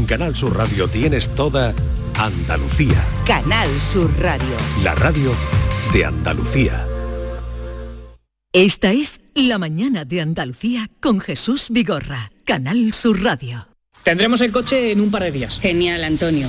En Canal Sur Radio tienes toda Andalucía. Canal Sur Radio. La radio de Andalucía. Esta es La mañana de Andalucía con Jesús Vigorra. Canal Sur Radio. Tendremos el coche en un par de días. Genial, Antonio.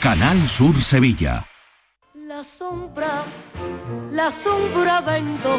Canal Sur Sevilla. La sombra, la sombra vendo.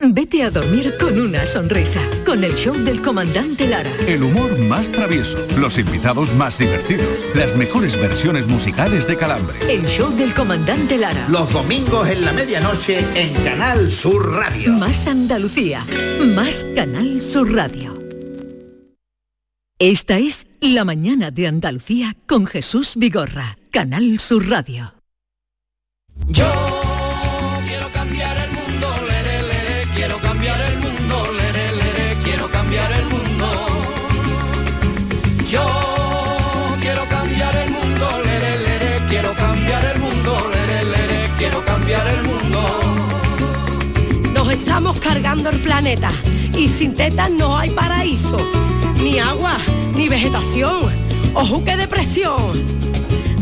Vete a dormir con una sonrisa, con el show del comandante Lara. El humor más travieso, los invitados más divertidos, las mejores versiones musicales de Calambre. El show del comandante Lara. Los domingos en la medianoche en Canal Sur Radio. Más Andalucía, más Canal Sur Radio. Esta es La mañana de Andalucía con Jesús Vigorra, Canal Sur Radio. Yo estamos cargando el planeta y sin tetas no hay paraíso, ni agua, ni vegetación, ojo que depresión.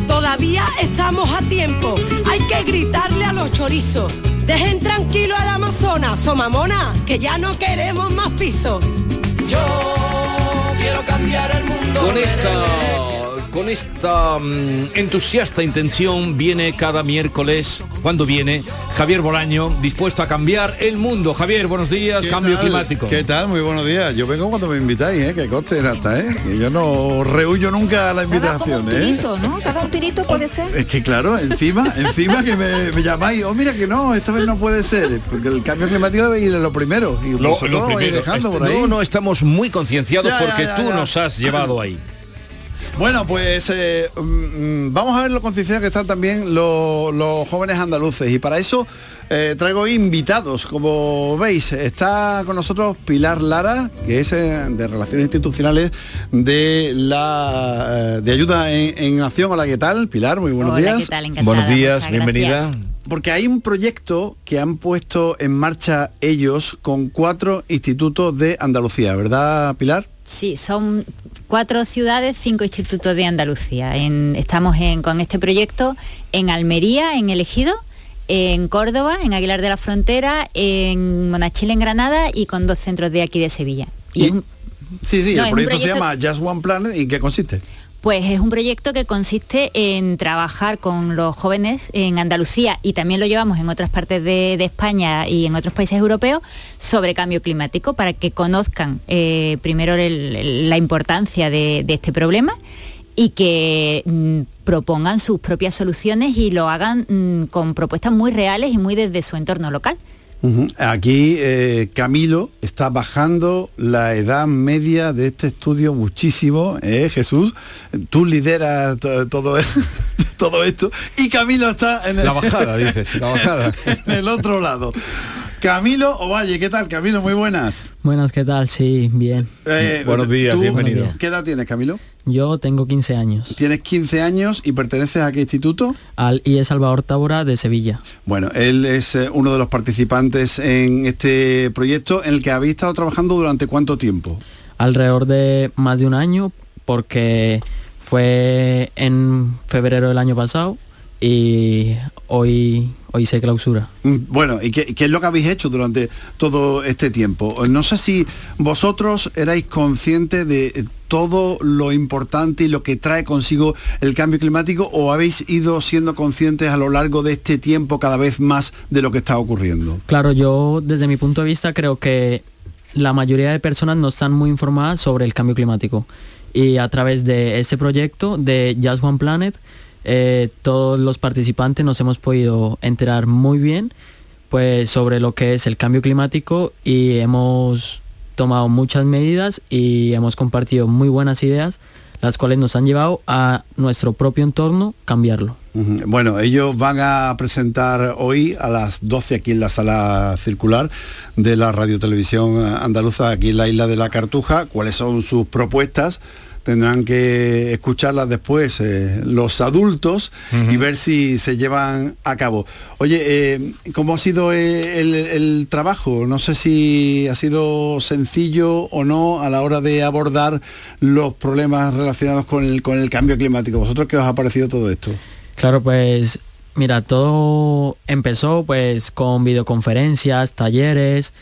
Todavía estamos a tiempo, hay que gritarle a los chorizos. Dejen tranquilo al Amazonas, somamona, que ya no queremos más pisos. Yo quiero cambiar el mundo. Con lere, con esta mm, entusiasta intención viene cada miércoles, cuando viene, Javier Bolaño, dispuesto a cambiar el mundo. Javier, buenos días, ¿Qué cambio tal? climático. ¿Qué tal? Muy buenos días. Yo vengo cuando me invitáis, ¿eh? que coste hasta, ¿eh? Que yo no rehuyo nunca a la invitación, ¿eh? Tirito, ¿no? Cada un tirito puede ser. Es que claro, encima, encima que me, me llamáis, oh mira que no, esta vez no puede ser, porque el cambio climático debe ir en lo primero. Y Lo- primero, dejando este- por ahí. No, no, estamos muy concienciados Ya, porque ya, tú ya. nos has llevado ahí. Bueno, pues eh, mm, mm, vamos a ver lo concienciados que están también los, los jóvenes andaluces y para eso eh, traigo invitados. Como veis, está con nosotros Pilar Lara, que es eh, de Relaciones Institucionales de la de Ayuda en, en Acción. Hola, ¿qué tal? Pilar, muy buenos Hola, días. ¿qué tal? Encantada, Buenos días, bienvenida. gracias. Porque hay un proyecto que han puesto en marcha ellos con cuatro institutos de Andalucía, ¿verdad, Pilar? Sí, son cuatro ciudades, cinco institutos de Andalucía. En- estamos en- con este proyecto en Almería, en El Ejido, en Córdoba, en Aguilar de la Frontera, en Monachil, en Granada y con dos centros de aquí de Sevilla. Y es un- Sí, sí, No, el un proyecto, se proyecto- llama Just One Planet y ¿en qué consiste? Pues es un proyecto que consiste en trabajar con los jóvenes en Andalucía y también lo llevamos en otras partes de, España y en otros países europeos sobre cambio climático para que conozcan eh, primero la importancia de, de este problema y que mm, propongan sus propias soluciones y lo hagan mm, con propuestas muy reales y muy desde su entorno local. Aquí eh, Camilo está bajando la edad media de este estudio muchísimo, ¿eh, Jesús? Tú lideras to- todo, todo esto y Camilo está en el, La bajada, dices, la bajada. en el otro lado. Camilo Ovalle, ¿qué tal? Camilo, muy buenas. Buenas, ¿qué tal? Sí, bien. Eh, Buenos días, ¿tú bienvenido. ¿Qué edad tienes, Camilo? Yo tengo 15 años. Tienes 15 años y perteneces a qué instituto? Al IE Salvador Tábora de Sevilla. Bueno, él es eh, uno de los participantes en este proyecto en el que habéis estado trabajando durante cuánto tiempo. Alrededor de más de un año porque fue en febrero del año pasado y hoy, hoy se clausura. Mm, Bueno, ¿y qué, qué es lo que habéis hecho durante todo este tiempo? No sé si vosotros erais conscientes de eh, todo lo importante y lo que trae consigo el cambio climático o habéis ido siendo conscientes a lo largo de este tiempo cada vez más de lo que está ocurriendo. Claro, yo desde mi punto de vista creo que la mayoría de personas no están muy informadas sobre el cambio climático. Y a través de este proyecto de Just One Planet, eh, todos los participantes nos hemos podido enterar muy bien pues, sobre lo que es el cambio climático y hemos tomado muchas medidas y hemos compartido muy buenas ideas, las cuales nos han llevado a nuestro propio entorno cambiarlo. Bueno, ellos van a presentar hoy a las 12 aquí en la sala circular de la Radio Televisión Andaluza, aquí en la isla de la Cartuja, cuáles son sus propuestas. Tendrán que escucharlas después eh, los adultos y ver si se llevan a cabo. Oye, eh, ¿cómo ha sido eh, el, el trabajo? No sé si ha sido sencillo o no a la hora de abordar los problemas relacionados con el, con el cambio climático. ¿Vosotros qué os ha parecido todo esto? Claro, pues mira, todo empezó pues con videoconferencias, talleres,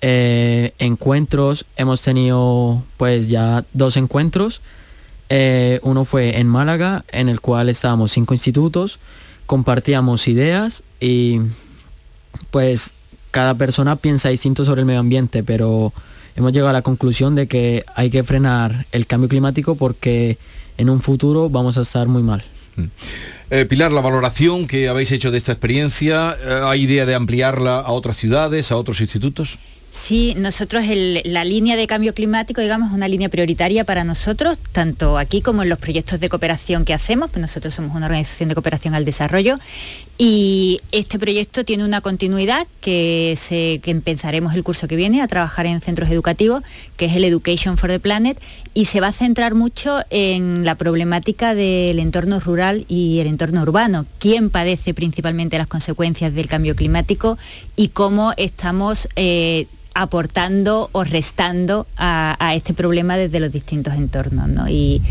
eh, encuentros. Hemos tenido pues ya dos encuentros. Eh, uno fue en Málaga, en el cual estábamos cinco institutos, compartíamos ideas y pues cada persona piensa distinto sobre el medio ambiente, pero hemos llegado a la conclusión de que hay que frenar el cambio climático porque en un futuro vamos a estar muy mal. Eh, Pilar, la valoración que habéis hecho de esta experiencia, ¿hay idea de ampliarla a otras ciudades, a otros institutos? Sí, nosotros la línea de cambio climático, digamos, es una línea prioritaria para nosotros, tanto aquí como en los proyectos de cooperación que hacemos, pues nosotros somos una organización de cooperación al desarrollo y este proyecto tiene una continuidad que, se, empezaremos el curso que viene a trabajar en centros educativos, que es el Education for the Planet, y se va a centrar mucho en la problemática del entorno rural y el entorno urbano, quién padece principalmente las consecuencias del cambio climático y cómo estamos eh, aportando o restando a, este problema desde los distintos entornos. ¿no? Y,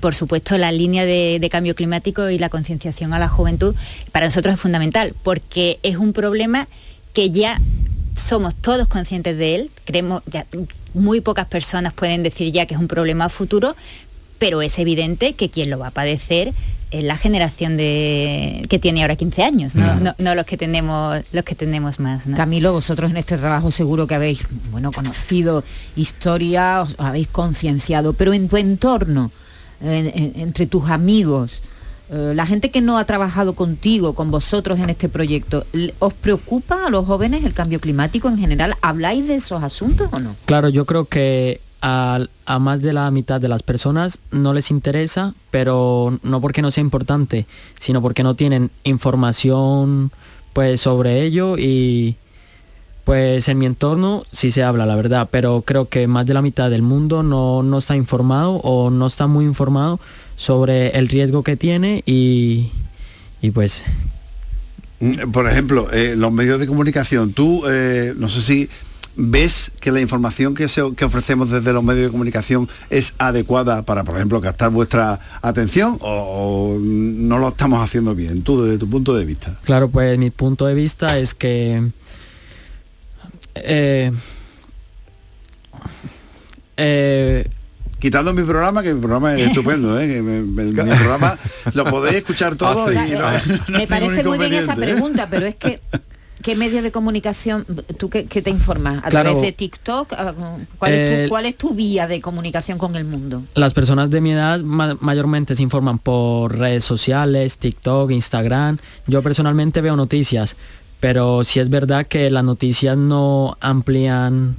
por supuesto la línea de, de cambio climático y la concienciación a la juventud para nosotros es fundamental porque es un problema que ya somos todos conscientes de él, creemos ya muy pocas personas pueden decir ya que es un problema futuro, pero es evidente que quien lo va a padecer es la generación de que tiene ahora 15 años, no, Mm. no- no los que tenemos los que tenemos más. ¿no? Camilo, vosotros en este trabajo seguro que habéis, bueno, conocido historia, os habéis concienciado, pero en tu entorno, en- en- entre tus amigos, eh, la gente que no ha trabajado contigo, con vosotros en este proyecto, ¿l- ¿os preocupa a los jóvenes el cambio climático en general? ¿Habláis de esos asuntos o no? Claro, yo creo que a, más de la mitad de las personas no les interesa, pero no porque no sea importante, sino porque no tienen información pues sobre ello y pues en mi entorno sí se habla, la verdad, pero creo que más de la mitad del mundo no, no está informado o no está muy informado sobre el riesgo que tiene y, y pues Mm, Por ejemplo, eh, los medios de comunicación, tú, eh, no sé si ves que la información que, se- que ofrecemos desde los medios de comunicación es adecuada para, por ejemplo, captar vuestra atención o, o no lo estamos haciendo bien, tú desde tu punto de vista. Claro, pues mi punto de vista es que eh, eh, Quitando mi programa, que mi programa es estupendo, ¿eh? que me- me- mi programa lo podéis escuchar todo y no, no Me parece muy bien esa ¿eh? pregunta, pero es que ¿Qué medios de comunicación, tú qué, qué te informas? ¿A Claro. través de TikTok? Ah, ¿Cuál, es Eh, tu, ¿Cuál es tu vía de comunicación con el mundo? Las personas de mi edad ma- mayormente se informan por redes sociales, TikTok, Instagram. Yo personalmente veo noticias, pero sí es verdad que las noticias no amplían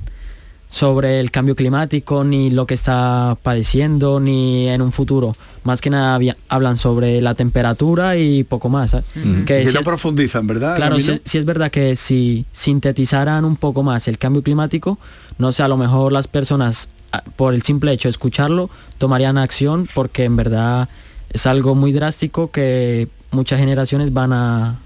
sobre el cambio climático, ni lo que está padeciendo, ni en un futuro. Más que nada hablan sobre la temperatura y poco más. ¿sabes? Que si no es- profundizan, ¿verdad? Claro, sí, sí es verdad que si sintetizaran un poco más el cambio climático, no sé, a lo mejor las personas, ah, por el simple hecho de escucharlo, tomarían acción porque en verdad es algo muy drástico que muchas generaciones van a,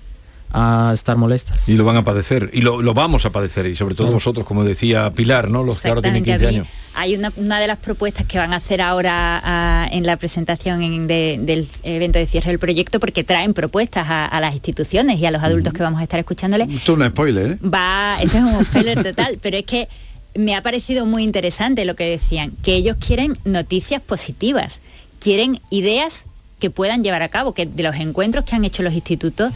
a estar molestas. Y lo van a padecer, y lo, lo vamos a padecer, y sobre todo vosotros, como decía Pilar, ¿no? Los que ahora tienen Exactamente, 15 a mí años. Hay una, una de las propuestas que van a hacer ahora ah, en la presentación en- de- del evento de cierre del proyecto, porque traen propuestas a, a las instituciones y a los adultos que vamos a estar escuchándoles. Esto es un spoiler, ¿eh? Va, esto es un spoiler total, pero es que me ha parecido muy interesante lo que decían, que ellos quieren noticias positivas, quieren ideas que puedan llevar a cabo, que de los encuentros que han hecho los institutos,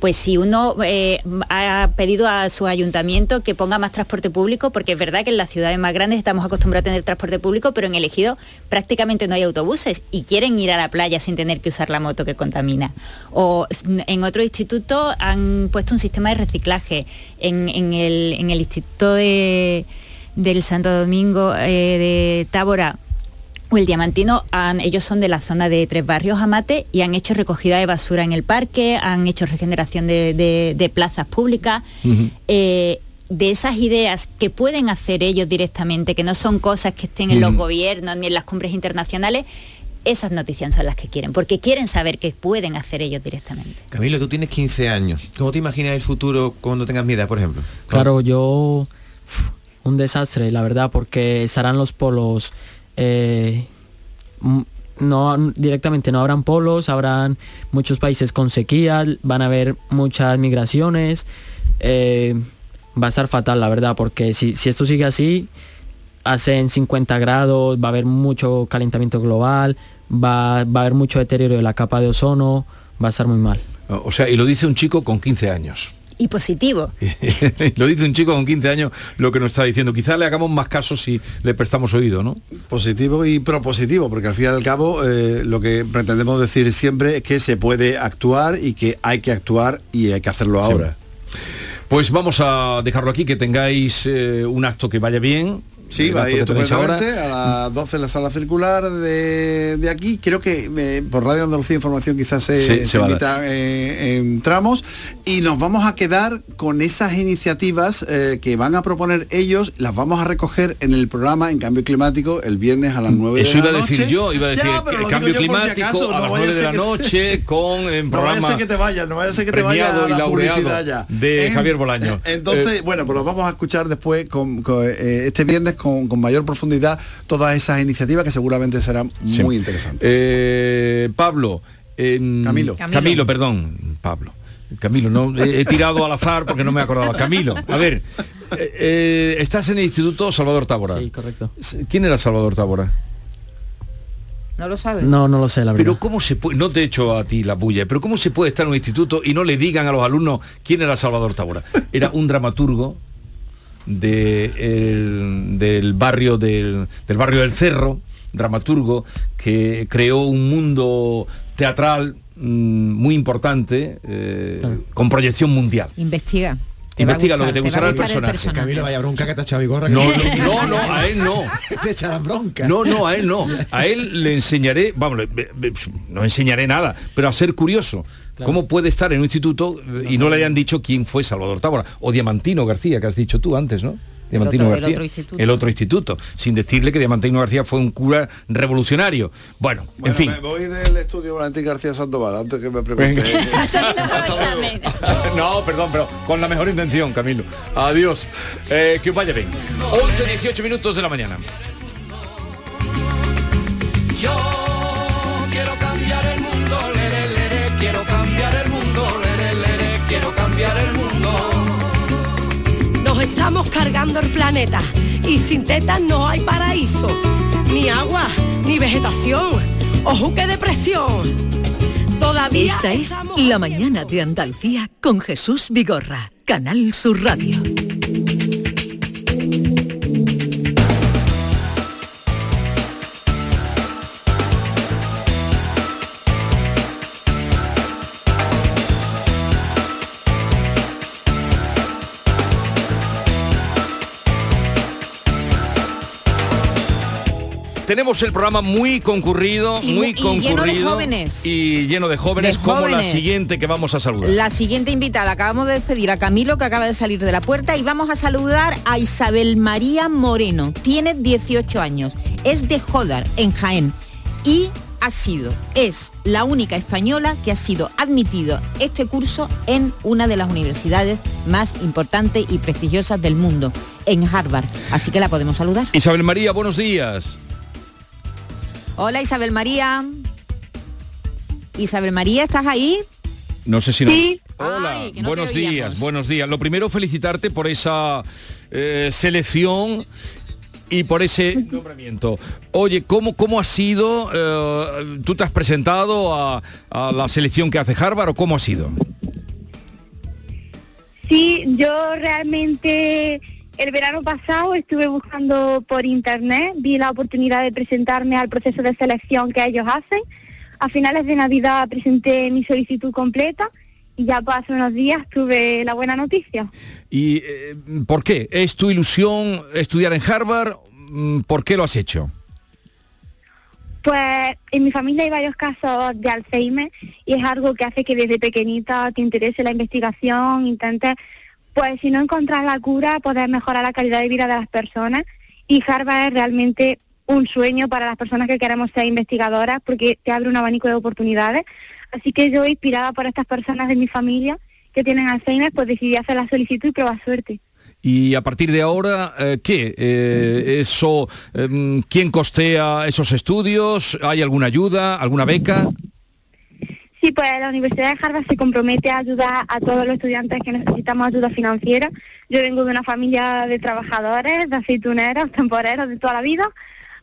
pues si uno eh, ha pedido a su ayuntamiento que ponga más transporte público, porque es verdad que en las ciudades más grandes estamos acostumbrados a tener transporte público, pero en elegido prácticamente no hay autobuses y quieren ir a la playa sin tener que usar la moto que contamina. O en otro instituto han puesto un sistema de reciclaje. En, el, el instituto de- del Santo Domingo eh, de Tábora o el Diamantino, han- ellos son de la zona de Tres Barrios Amate y han hecho recogida de basura en el parque, han hecho regeneración de, de- de plazas públicas. Eh, de esas ideas que pueden hacer ellos directamente, que no son cosas que estén en los gobiernos ni en las cumbres internacionales, esas noticias son las que quieren, porque quieren saber qué pueden hacer ellos directamente. Camilo, tú tienes 15 años. ¿Cómo te imaginas el futuro cuando tengas mi edad, por ejemplo? Claro, yo un desastre, la verdad, porque estarán los polos. Eh, no directamente no habrán polos, habrán muchos países con sequía, van a haber muchas migraciones. eh, va a estar fatal, la verdad, porque si, si esto sigue así, hacen 50 grados, va a haber mucho calentamiento global, va, va a haber mucho deterioro de la capa de ozono, va a estar muy mal. O sea, y lo dice un chico con 15 años. Y positivo. lo dice un chico con 15 años lo que nos está diciendo. Quizá le hagamos más caso si le prestamos oído, ¿no? Positivo y propositivo, porque al fin y al cabo eh, lo que pretendemos decir siempre es que se puede actuar y que hay que actuar y hay que hacerlo ahora. Pues vamos a dejarlo aquí, que tengáis eh, un acto que vaya bien. Sí, va a acto ir ahora. estupendamente a las 12 en la sala circular de, de aquí. Creo que eh, por Radio Andalucía Información quizás se, Sí, se se a emita eh, en tramos y nos vamos a quedar con esas iniciativas eh, que van a proponer ellos, las vamos a recoger en el programa En Cambio Climático el viernes a las 9 Eso de la iba a noche. decir yo, iba a decir Ya, cambio por si climático acaso, a no las vaya 9 de la noche con el No vaya a programa ser que te vayas, no vaya a ser que te vaya a la publicidad ya. de En- Javier Bolaño. Entonces, Eh, bueno, pues lo vamos a escuchar después con, con, eh, este viernes con, con mayor profundidad todas esas iniciativas que seguramente serán Sí. muy interesantes. Eh, Pablo. Camilo. Camilo. Camilo. perdón. Pablo. Camilo, no he, he tirado al azar porque no me acordaba. Camilo, a ver, eh, eh, estás en el Instituto Salvador Tábora. Sí, correcto. ¿Quién era Salvador Tábora? ¿No lo sabes? No, no lo sé, la verdad. Pero cómo se puede, no te echo a ti la bulla, pero cómo se puede estar en un instituto y no le digan a los alumnos quién era Salvador Tábora. Era un dramaturgo de el- del barrio del, del barrio del Cerro, dramaturgo que creó un mundo teatral mm, muy importante eh, con proyección mundial. Investiga. Investiga lo que te gustará gustar personaje. Camilo, vaya bronca que te ha echado Vigorra. No, que- no, no, no, a él no. te echarán bronca. No, no, a él no. A él le enseñaré, vamos, le- le- le- no enseñaré nada, pero a ser curioso. ¿Cómo puede estar en un instituto eh, y no le hayan dicho quién fue Salvador Tábora? O Diamantino García, que has dicho tú antes, ¿no? Diamantino otro- el García. otro instituto. El otro instituto. Sin decirle que Diamantino García fue un cura revolucionario. Bueno, en Bueno, fin. me voy del estudio Valentín García Sandoval antes que me pregunte. No, perdón, pero con la mejor intención, Camilo. Adiós. Eh, que vaya bien. 11, 18 minutos de la mañana. Yo quiero cambiar el mundo, quiero cambiar el mundo, quiero cambiar el mundo. Estamos cargando el planeta y sin tetas no hay paraíso, ni agua, ni vegetación, ojo que depresión. Toda Todavía Esta es La Mañana de Andalucía con Jesús Vigorra, Canal Sur Radio. Tenemos el programa muy concurrido, Y mu- muy y lleno de concurrido jóvenes. y lleno de jóvenes, De como la siguiente que vamos a saludar. La siguiente invitada, acabamos de despedir a Camilo que acaba de salir de la puerta y vamos a saludar a Isabel María Moreno. Tiene 18 años, es de Jodar, en Jaén, y ha sido, es la única española que ha sido admitido este curso en una de las universidades más importantes y prestigiosas del mundo, en Harvard. Así que la podemos saludar. Isabel María, buenos días. Hola Isabel María. Isabel María, ¿estás ahí? No sé si no. Sí. Hola, Ay, no buenos días, buenos días. Lo primero, felicitarte por esa eh, selección y por ese nombramiento. Oye, ¿cómo, cómo ha sido? eh, ¿Tú te has presentado a, a la selección que hace Harvard o cómo ha sido? Sí, yo realmente el verano pasado estuve buscando por internet, vi la oportunidad de presentarme al proceso de selección que ellos hacen. A finales de Navidad presenté mi solicitud completa y ya hace unos días tuve la buena noticia. ¿Y eh, por qué? ¿Es tu ilusión estudiar en Harvard? Mm, ¿Por qué lo has hecho? Pues en mi familia hay varios casos de Alzheimer y es algo que hace que desde pequeñita te interese la investigación, intentes, pues si no encontrar la cura, poder mejorar la calidad de vida de las personas. Y Harvard es realmente un sueño para las personas que queremos ser investigadoras porque te abre un abanico de oportunidades. Así que yo, inspirada por estas personas de mi familia que tienen Alzheimer, pues decidí hacer la solicitud y probar suerte. Y a partir de ahora, eh, ¿qué? Eh, eso, em, ¿Quién costea esos estudios? ¿Hay alguna ayuda, alguna beca? Sí, pues la Universidad de Harvard se compromete a ayudar a todos los estudiantes que necesitamos ayuda financiera. Yo vengo de una familia de trabajadores, de aceituneros, temporeros de toda la vida,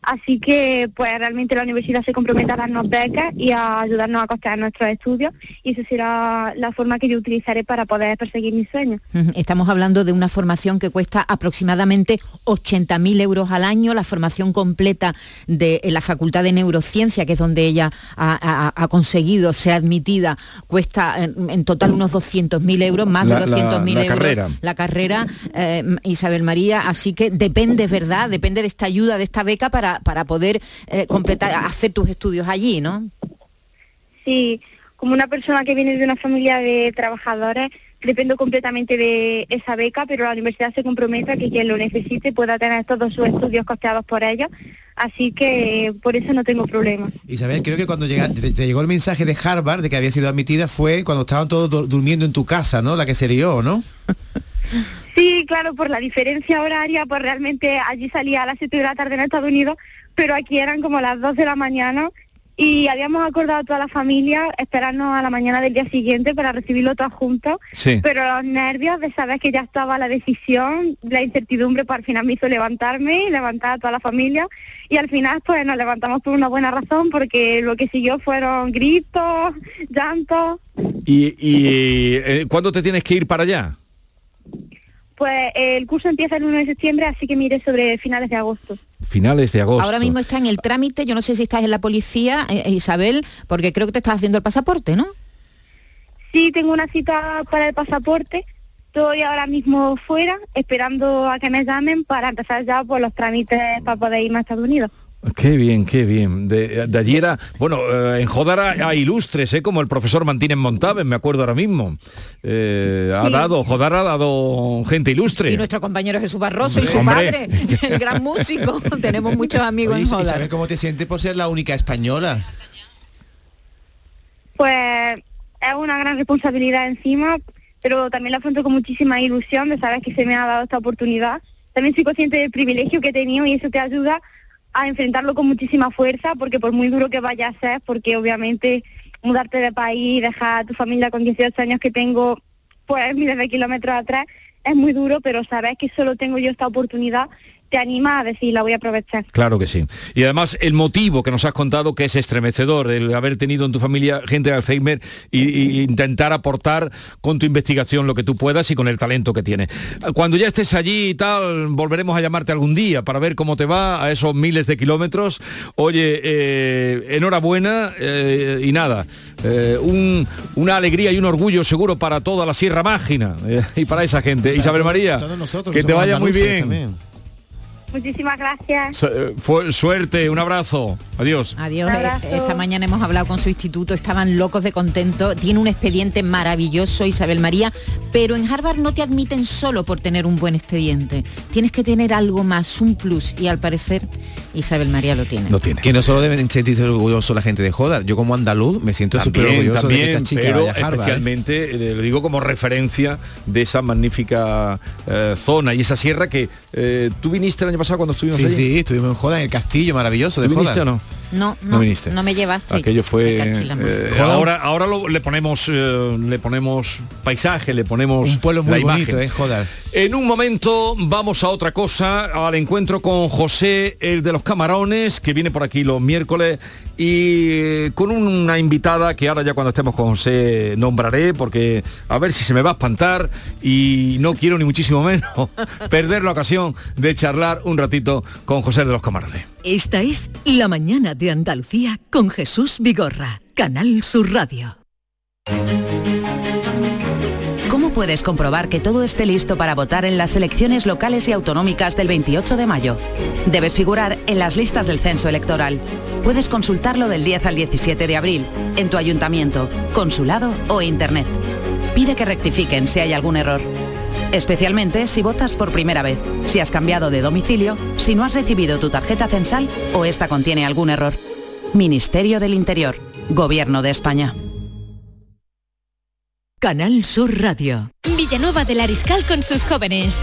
así que pues realmente la universidad se compromete a darnos becas y a ayudarnos a costear nuestros estudios y esa será la forma que yo utilizaré para poder perseguir mis sueños. Estamos hablando de una formación que cuesta aproximadamente 80.000 euros al año, la formación completa de en la Facultad de Neurociencia, que es donde ella ha, ha- ha conseguido ser admitida, cuesta en, en total unos 200.000 euros, más La- de la- 200.000 la euros. carrera. La carrera, eh, Isabel María, así que depende, ¿verdad? Depende de esta ayuda, de esta beca para, para poder eh, completar, hacer tus estudios allí, ¿no? Sí, como una persona que viene de una familia de trabajadores, dependo completamente de esa beca, pero la universidad se compromete a que quien lo necesite pueda tener todos sus estudios costeados por ella, así que eh, por eso no tengo problema. Isabel, creo que cuando llega- te, te llegó el mensaje de Harvard de que había sido admitida fue cuando estaban todos dur- durmiendo en tu casa, ¿no? La que se lió, ¿no? Sí, claro, por la diferencia horaria, pues realmente allí salía a las 7 de la tarde en Estados Unidos, pero aquí eran como las 2 de la mañana y habíamos acordado a toda la familia esperarnos a la mañana del día siguiente para recibirlo todos juntos, Sí. pero los nervios de saber que ya estaba la decisión, la incertidumbre, pues al final me hizo levantarme y levantar a toda la familia y al final pues nos levantamos por una buena razón porque lo que siguió fueron gritos, llantos. ¿Y, y, eh, cuándo te tienes que ir para allá? Pues el curso empieza el 1 de septiembre, así que mire sobre finales de agosto. Finales de agosto. Ahora mismo está en el trámite, yo no sé si estás en la policía, eh, Isabel, porque creo que te estás haciendo el pasaporte, ¿no? Sí, tengo una cita para el pasaporte. Estoy ahora mismo fuera, esperando a que me llamen para empezar ya por los trámites para poder irme a Estados Unidos. Qué bien, qué bien. De, de allí era, bueno, eh, en Jodara hay ilustres, ¿eh? como el profesor Martínez Montaven, me acuerdo ahora mismo. Eh, Ha Sí. dado, Jodara ha dado gente ilustre. Y nuestro compañero Jesús Barroso y su Hombre. padre, el gran músico. Tenemos muchos amigos Oye, en Jodar. ¿cómo te sientes por ser la única española? Pues es una gran responsabilidad encima, pero también la afronto con muchísima ilusión de saber que se me ha dado esta oportunidad. También soy consciente del privilegio que he tenido y eso te ayuda a enfrentarlo con muchísima fuerza, porque por muy duro que vaya a ser, porque obviamente mudarte de país, dejar a tu familia con 18 años que tengo, pues miles de kilómetros atrás, es muy duro, pero saber que solo tengo yo esta oportunidad te anima a decir, la voy a aprovechar. Claro que sí. Y además el motivo que nos has contado que es estremecedor, el haber tenido en tu familia gente de Alzheimer y, y intentar aportar con tu investigación lo que tú puedas y con el talento que tienes. Cuando ya estés allí y tal, volveremos a llamarte algún día para ver cómo te va a esos miles de kilómetros. Oye, eh, enhorabuena eh, y nada, eh, un- una alegría y un orgullo seguro para toda la Sierra Mágina eh, y para esa gente. Isabel María, todos nosotros que que te vaya muy bien. también. Muchísimas gracias. Su- eh, fu- suerte, un abrazo. Adiós. Adiós. Eh, abrazo. Esta mañana hemos hablado con su instituto, estaban locos de contento. Tiene un expediente maravilloso, Isabel María, pero en Harvard no te admiten solo por tener un buen expediente. Tienes que tener algo más, un plus, y al parecer Isabel María lo tiene. Que no solo deben sentirse orgullosos la gente de Joda. Yo como andaluz me siento súper También, orgulloso de que también, esta chica pero vaya a Harvard. ¿eh? especialmente, eh, lo digo como referencia de esa magnífica eh, zona y esa sierra que eh, tú viniste el año pasado cuando estuvimos Sí, allí. sí, estuvimos en Joda, en el castillo maravilloso de ¿Tú viniste Joda. no? No, No no, viniste. no me llevaste. Aquello fue. Eh, ahora ahora lo- le ponemos eh, le ponemos paisaje, le ponemos Un pueblo muy la imagen. bonito, ¿eh? En un momento vamos a otra cosa, al encuentro con José, el de los camarones, que viene por aquí los miércoles, y eh, con una invitada que ahora ya cuando estemos con José nombraré, porque a ver si se me va a espantar y no quiero ni muchísimo menos perder la ocasión de charlar un ratito con José de los camarones. Esta es La mañana de Andalucía con Jesús Vigorra, Canal Sur Radio. ¿Cómo puedes comprobar que todo esté listo para votar en las elecciones locales y autonómicas del 28 de mayo? Debes figurar en las listas del censo electoral. Puedes consultarlo del 10 al 17 de abril, en tu ayuntamiento, consulado o internet. Pide que rectifiquen si hay algún error. Especialmente si votas por primera vez, si has cambiado de domicilio, si no has recibido tu tarjeta censal o esta contiene algún error. Ministerio del Interior, Gobierno de España. Canal Sur Radio. Villanueva del Ariscal con sus jóvenes.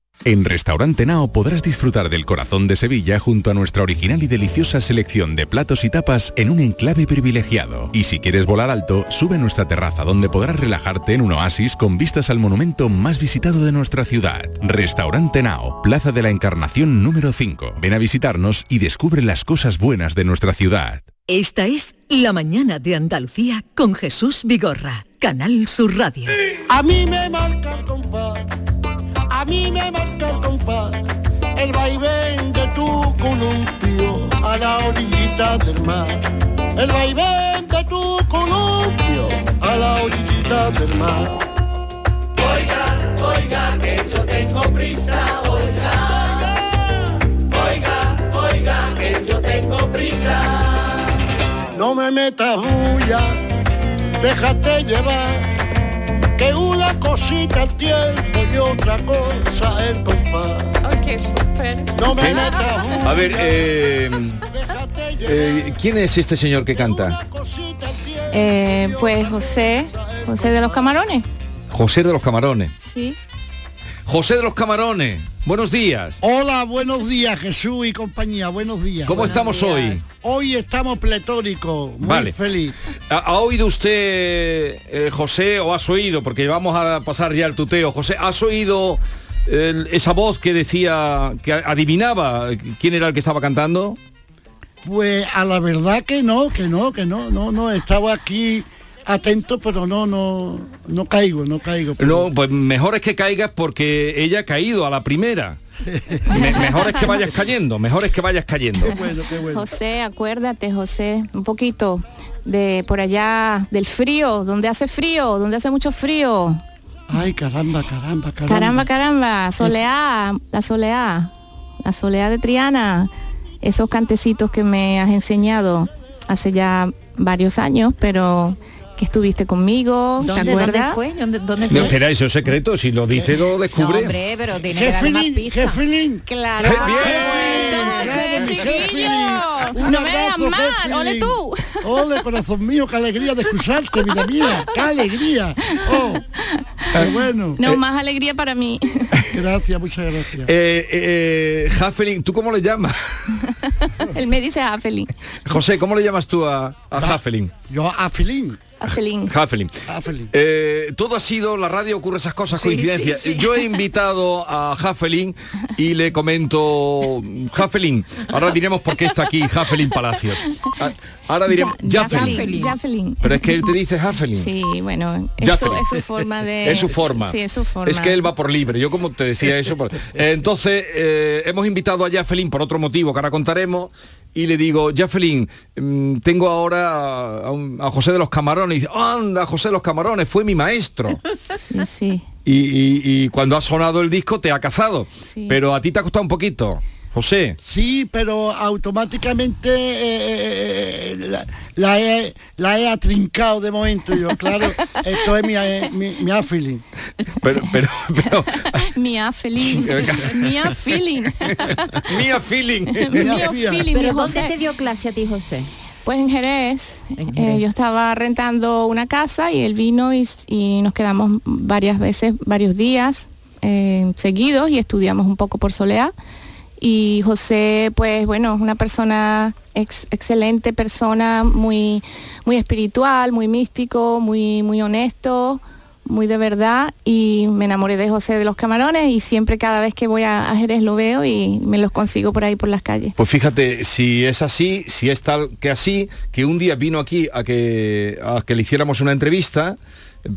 En Restaurante Nao podrás disfrutar del corazón de Sevilla junto a nuestra original y deliciosa selección de platos y tapas en un enclave privilegiado. Y si quieres volar alto, sube a nuestra terraza donde podrás relajarte en un oasis con vistas al monumento más visitado de nuestra ciudad. Restaurante Nao, Plaza de la Encarnación número 5. Ven a visitarnos y descubre las cosas buenas de nuestra ciudad. Esta es La mañana de Andalucía con Jesús Vigorra, Canal Sur Radio. A mí me marca el compás, a mí me marca el compás, el vaivén de tu columpio a la orillita del mar. El vaivén de tu columpio a la orillita del mar. Oiga, oiga, que yo tengo prisa, oiga. Oiga, oiga, que yo tengo prisa. No me metas bulla, déjate llevar, que una cosita el tiempo y otra cosa el compás. qué súper. No me bulla. A ver, eh, eh, ¿quién es este señor que canta? Eh, pues José, José de los Camarones. José de los Camarones. Sí. José de los Camarones, buenos días. Hola, buenos días Jesús y compañía, buenos días. ¿Cómo estamos hoy? Hoy estamos pletóricos, muy Vale. feliz. ¿Ha, ha oído usted, eh, José, o has oído, porque vamos a pasar ya el tuteo, José, ¿has oído eh, esa voz que decía, que adivinaba quién era el que estaba cantando? Pues a la verdad que no, que no, que no, no, no, estaba aquí atento, pero no, no, no caigo, no caigo. pero- No, pues mejor es que caigas porque ella ha caído a la primera. Me- mejor es que vayas cayendo, mejor es que vayas cayendo. bueno, qué bueno. José, acuérdate, José, un poquito de por allá, del frío, donde hace frío, donde hace mucho frío. Ay, caramba, caramba, caramba. Caramba, caramba, soleá, la soleá, la soleá de Triana, esos cantecitos que me has enseñado hace ya varios años, pero que estuviste conmigo, ¿te ¿Dónde, acuerdas? ¿Dónde fue? ¿Dónde, dónde No, fue? espera, eso es secreto, si lo dice lo No, descubre. hombre, pero tiene ¡Qué que dar más pistas. Claro, ¡Qué por bien! ese chiquillo. Un No me mal, ole tú. Ole, corazón mío, qué alegría de escucharte, vida mía. Qué alegría. Oh, qué bueno. No, más alegría para mí. Gracias, muchas gracias. Eh, eh, Hafelin, ¿tú cómo le llamas? Él me dice Afelin. José, ¿cómo le llamas tú a, a Hafelin? Yo a Filín. Afelin. Hafelin. Hafelin. Eh, todo ha sido, la radio ocurre esas cosas, Sí, coincidencias. sí, sí. Yo he invitado a Hafelin y le comento, Hafelin, ahora diremos por qué está aquí Hafelin Palacios. Ah, Ahora diremos, Ya- Jaffelin. Jafelin. Jafelin. Pero es que él te dice Hafelin. Sí, bueno, es su, Jafelin. es su forma de... Es su forma. Sí, es su forma. Es que él va por libre. Yo como te decía eso. por- entonces, eh, hemos invitado a Jaffelin por otro motivo que ahora contaremos. Y le digo, Jaffelin, mm, tengo ahora a, un- a José de los Camarones. Y dice, anda, José de los Camarones, fue mi maestro. Sí, sí. Y, y- y cuando ha sonado el disco te ha cazado. Sí. Pero a ti te ha costado un poquito. José. Sí, pero automáticamente eh, eh, la, la he, la he atrincado de momento yo, claro. Esto es mi, eh, mi, mi afili. Pero, pero, pero. Mía Feeling. Mía Feeling. Mía Feeling. ¿Pero mi dónde José. te dio clase a ti, José? Pues en Jerez, En eh, yo estaba rentando una casa y él vino y, y nos quedamos varias veces, varios días eh, seguidos y estudiamos un poco por Soleá. Y José, pues bueno, es una persona ex- excelente, persona muy, muy espiritual, muy místico, muy, muy honesto, muy de verdad. Y me enamoré de José de los Camarones y siempre cada vez que voy a, a Jerez lo veo y me los consigo por ahí por las calles. Pues fíjate, si es así, si es tal que así, que un día vino aquí a que, a que le hiciéramos una entrevista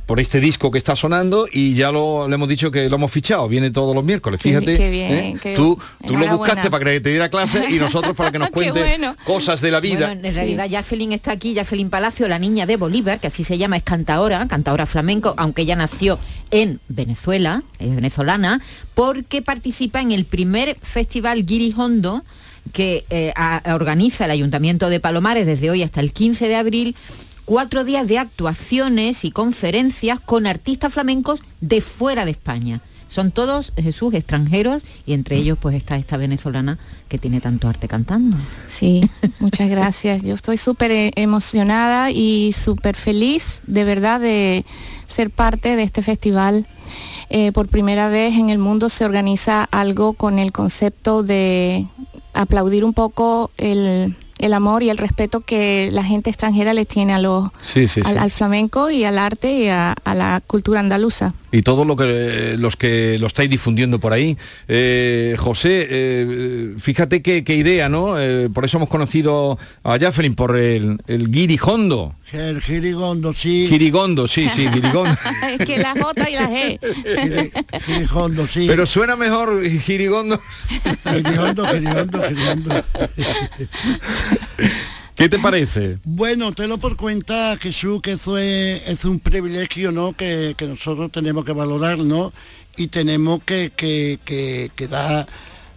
por este disco que está sonando y ya lo, le hemos dicho que lo hemos fichado, viene todos los miércoles, fíjate. bi- qué bien, ¿eh? qué- tú, tú lo buscaste para que te diera clase y nosotros para que nos cuente bueno. cosas de la vida. Bueno, en realidad Jafelin está aquí, Jafelin Palacio, la niña de Bolívar, que así se llama, es cantaora, cantaora flamenco, aunque ella nació en Venezuela, es venezolana, porque participa en el primer festival Guirijondo que eh, a- organiza el Ayuntamiento de Palomares desde hoy hasta el 15 de abril, cuatro días de actuaciones y conferencias con artistas flamencos de fuera de España. Son todos, Jesús, extranjeros y entre ellos pues está esta venezolana que tiene tanto arte cantando. Sí, muchas gracias. Yo estoy súper eh, emocionada y súper feliz de verdad de ser parte de este festival. Eh, por primera vez en el mundo se organiza algo con el concepto de aplaudir un poco el, el amor y el respeto que la gente extranjera le tiene a los, Sí, sí, al, flamenco y al arte y a, a la cultura andaluza. Y todos lo que los que lo estáis difundiendo por ahí. Eh, José, eh, fíjate qué, qué idea, ¿no? Eh, por eso hemos conocido a Jaffelin por el, el guirijondo. El girigondo, sí. Girigondo, sí, sí, girigondo. es que la J y la G. Giri- Girigondo, sí. Pero suena mejor girigondo. Girigondo, girigondo, girigondo. ¿Qué te parece? Bueno, te lo por cuenta, Jesús, que eso es, un privilegio, ¿no? Que, que nosotros tenemos que valorar, ¿no? Y tenemos que, que, que, dar,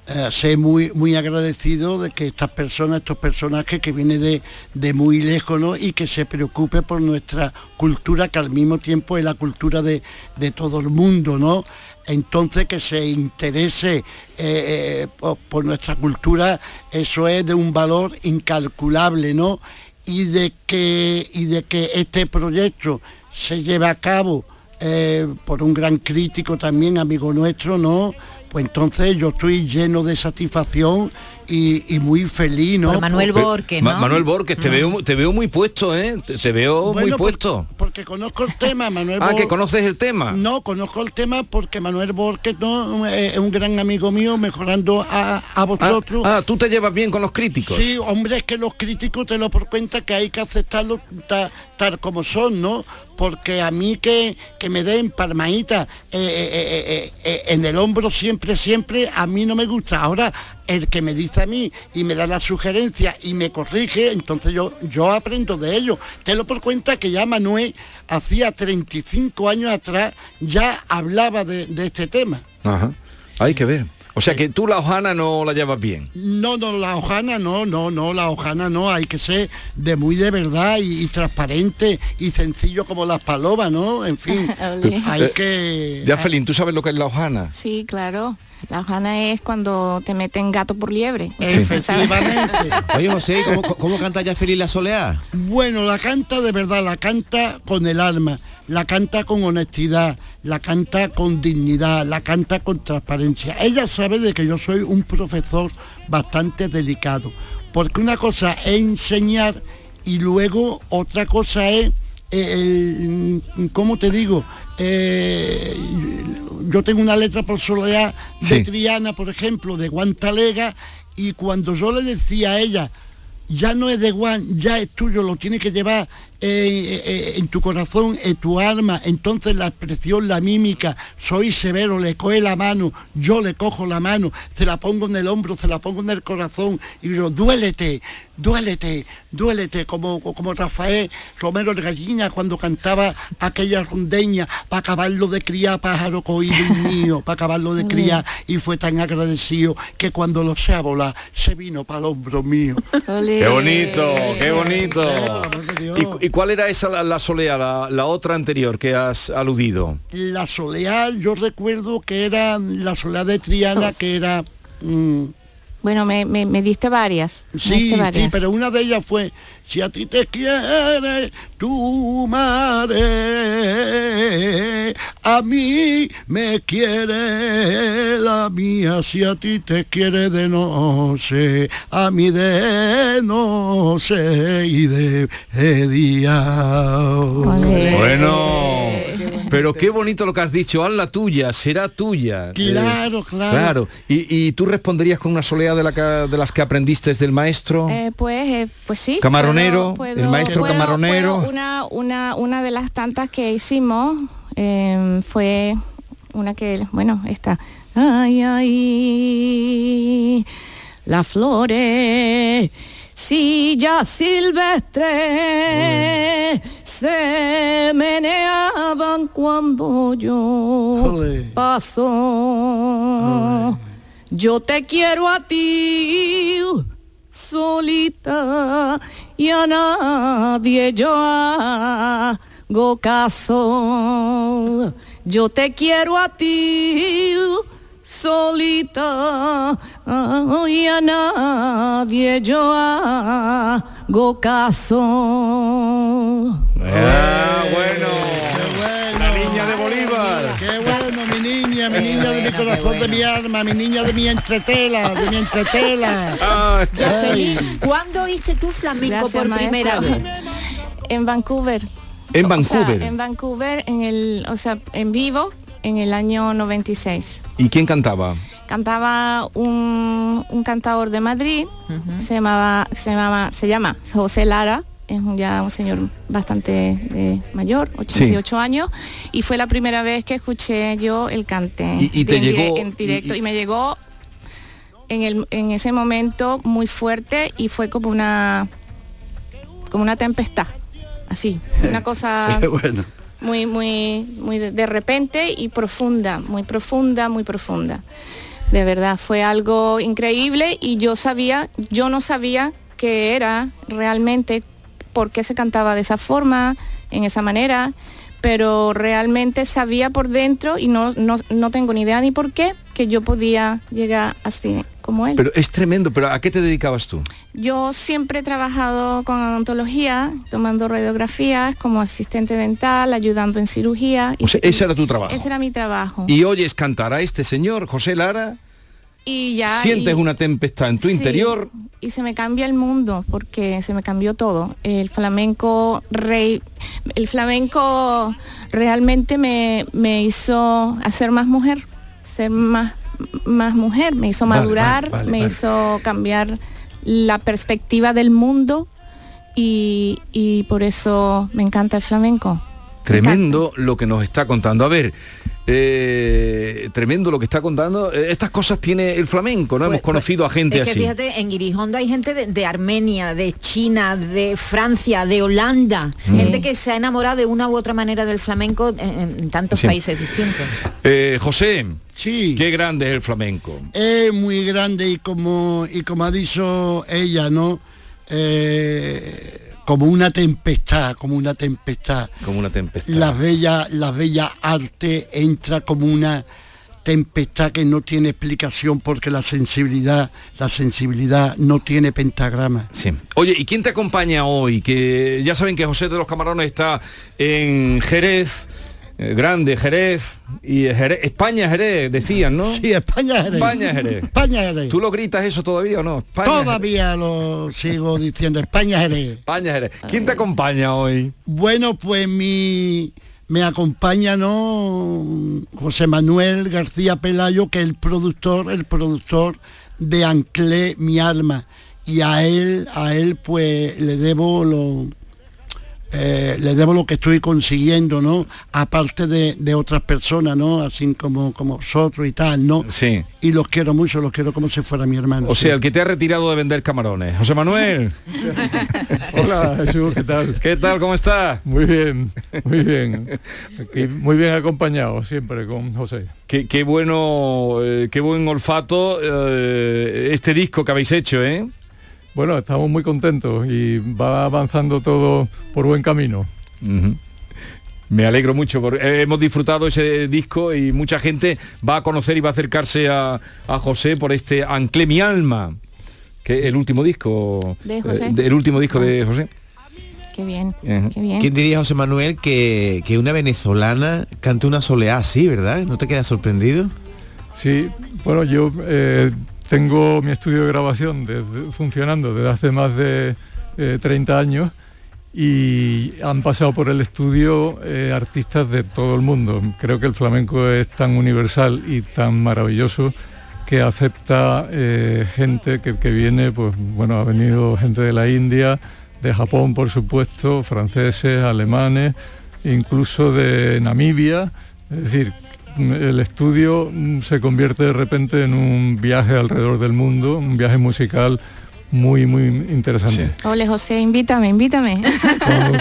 eh, ser muy, muy agradecidos de que estas personas, estos personajes que vienen de, de muy lejos, ¿no? Y que se preocupe por nuestra cultura, que al mismo tiempo es la cultura de, de todo el mundo, ¿no? Entonces que se interese eh, eh, por, nuestra cultura, eso es de un valor incalculable, ¿no? Y de que, y de que este proyecto se lleve a cabo eh, por un gran crítico también, amigo nuestro, ¿no? Pues entonces yo estoy lleno de satisfacción y, y muy feliz, ¿no? Por Manuel Porque- Borque, Ma- Manuel Borges, te veo, te veo muy puesto, ¿eh? Te, te veo muy por- puesto. Porque conozco el tema, Manuel Ah, Bor- que conoces el tema. No, conozco el tema porque Manuel Borges ¿no? Eh, es un gran amigo mío, mejorando a, a vosotros. Ah, tú te llevas bien con los críticos. Sí, hombre, es que los críticos te lo por cuenta que hay que aceptarlos ta- tal como son, ¿no? Porque a mí que, que me den palmaditas eh, eh, eh, eh, en el hombro siempre, siempre, a mí no me gusta. Ahora, el que me dice a mí y me da la sugerencia y me corrige, entonces yo, yo aprendo de ello. Te lo por cuenta que ya Manuel hacía 35 años atrás ya hablaba de, de este tema. Ajá. Hay que ver. O sea que tú la hojana no la llevas bien. No, no, la hojana no, no, no, la hojana no, hay que ser de muy de verdad y, y transparente y sencillo como las palomas, ¿no? En fin, hay Eh, que... Ya, Felín, ¿tú sabes lo que es la hojana? Sí, claro. La hojana es cuando te meten gato por liebre. Efectivamente. Oye, José, ¿cómo, cómo canta ya feliz la soleá? Bueno, la canta de verdad, la canta con el alma, la canta con honestidad, la canta con dignidad, la canta con transparencia. Ella sabe de que yo soy un profesor bastante delicado, porque una cosa es enseñar y luego otra cosa es, el- ¿cómo te digo? Eh, yo tengo una letra por soledad de Sí. Triana, por ejemplo, de Guantalega, y cuando yo le decía a ella, ya no es de Juan, ya es tuyo, lo tienes que llevar eh, eh, en tu corazón, en tu alma. Entonces la expresión, la mímica, soy severo, le coge la mano, yo le cojo la mano, se la pongo en el hombro, se la pongo en el corazón y yo, duélete, duélete, duélete, como, como Rafael Romero de Gallina cuando cantaba aquella rondeña para acabarlo de criar pájaro coído mío, para acabarlo de criar y fue tan agradecido que cuando lo sea volar se vino para el hombro mío. Qué bonito, qué bonito. ¿Y, y cuál era esa la, la la, la otra anterior que has aludido? La soleá, yo recuerdo que era la soleá de Triana, Sos. que era... mm, Bueno, me, me, me diste varias. me sí, sí, pero una de ellas fue, si a ti te quiere tu madre, a mí me quiere la mía, si a ti te quiere de noche, a mí de noche y de, de día. Bueno, pero qué bonito lo que has dicho, haz la tuya, será tuya. Claro, Eh, claro. Claro, ¿Y, y tú responderías con una solea de, la que- de las que aprendiste del maestro? Eh, pues, eh, pues sí. Camaronero, el maestro puedo- camaronero. puedo una, una, una de las tantas que hicimos eh, fue una que, bueno, esta. Ay, ay, las flores, silla silvestre, se meneaban cuando yo paso. Yo te quiero a ti solita y a nadie yo hago caso. Yo te quiero a ti solita y a nadie yo hago caso. Ah, bueno. La niña de Bolívar. Qué bueno, mi niña, mi niña de mi corazón, de mi alma, mi niña de mi entretela, de mi entretela. Jocelyn, ¿cuándo oíste tú flamenco Gracias, por primera maestra. vez? En Vancouver. En O sea, Vancouver. en Vancouver, en el, o sea, en vivo, en el año 96. ¿Y quién cantaba? Cantaba un, un cantador de Madrid, se llamaba, se llamaba, se llama José Lara, es un- ya un señor bastante eh, mayor, 88 años, y fue la primera vez que escuché yo el cante Y- y te en, dire- llegó- en directo y- y, me llegó en, el, en ese momento muy fuerte y fue como una como una tempestad, así, una cosa bueno. Muy, muy, muy de, repente y profunda, muy profunda, muy profunda. De verdad, fue algo increíble y yo sabía, yo no sabía que era realmente por qué se cantaba de esa forma, en esa manera, pero realmente sabía por dentro y no, no, no tengo ni idea ni por qué que yo podía llegar así como él. Pero es tremendo, pero ¿a qué te dedicabas tú? Yo siempre he trabajado con odontología, tomando radiografías como asistente dental, ayudando en cirugía. O sea, ese era tu trabajo. Ese era mi trabajo. Y oyes cantar a este señor, José Lara, y ya... Sientes y- una tempestad en tu Sí, interior. Y se me cambia el mundo porque se me cambió todo. El flamenco rey, el flamenco realmente me, me hizo hacer más mujer, ser más, más mujer, me hizo madurar, vale, vale, me vale. hizo cambiar la perspectiva del mundo y, y por eso me encanta el flamenco. Tremendo lo que nos está contando. A ver, eh, tremendo lo que está contando. Eh, Estas cosas tiene el flamenco, ¿no? Hemos conocido a gente Es que así. fíjate, en Girijondo hay gente de, de Armenia, de China, de Francia, de Holanda, gente que se ha enamorado de una u otra manera del flamenco en, en tantos Sí. países distintos. Eh, José, sí. qué grande es el flamenco. es muy grande y como y como ha dicho ella no Eh, como una tempestad como una tempestad Como una tempestad. las bellas las bellas artes entra como una tempestad que no tiene explicación porque la sensibilidad la sensibilidad no tiene pentagrama Sí. Oye, ¿y quién te acompaña hoy? Que ya saben que José de los Camarones está en Jerez, eh, grande Jerez, y Jerez- España Jerez, decían, ¿no? Sí, España Jerez. España Jerez. España Jerez. ¿Tú lo gritas eso todavía o no? España todavía lo sigo diciendo España Jerez España Jerez. ¿Quién te acompaña hoy? Bueno, pues mi me acompaña no José Manuel García Pelayo, que es el productor, el productor de Anclé mi alma. Y a él, a él pues le debo lo eh, le debo lo que estoy consiguiendo, ¿no? Aparte de, de otras personas, ¿no? Así como, como vosotros y tal, ¿no? Sí. Y los quiero mucho, los quiero como si fuera mi hermano. O sí. sea, el que te ha retirado de vender camarones. José Manuel. Hola Jesús, ¿qué tal? ¿Qué tal? ¿Cómo estás? Muy bien, muy bien. Muy bien acompañado siempre con José. Qué, qué bueno, eh, qué buen olfato eh, este disco que habéis hecho, ¿eh? Bueno, estamos muy contentos y va avanzando todo por buen camino. Me alegro mucho, porque eh, hemos disfrutado ese disco y mucha gente va a conocer y va a acercarse a, a José por este Anclé mi alma, que es el último disco. De José. eh, el último disco de José. Qué bien, Ujú. qué bien. ¿Quién diría, José Manuel, que, que una venezolana cante una soleá así, verdad? ¿No te quedas sorprendido? Sí, bueno, yo eh, tengo mi estudio de grabación funcionando desde hace más de eh, 30 años y han pasado por el estudio eh, artistas de todo el mundo. Creo que el flamenco es tan universal y tan maravilloso que acepta eh, gente que, que viene, pues bueno, ha venido gente de la India, de Japón, por supuesto, franceses, alemanes, incluso de Namibia. Es decir, el estudio mm, se convierte de repente en un viaje alrededor del mundo, un viaje musical muy, muy interesante. Ole José, invítame, invítame.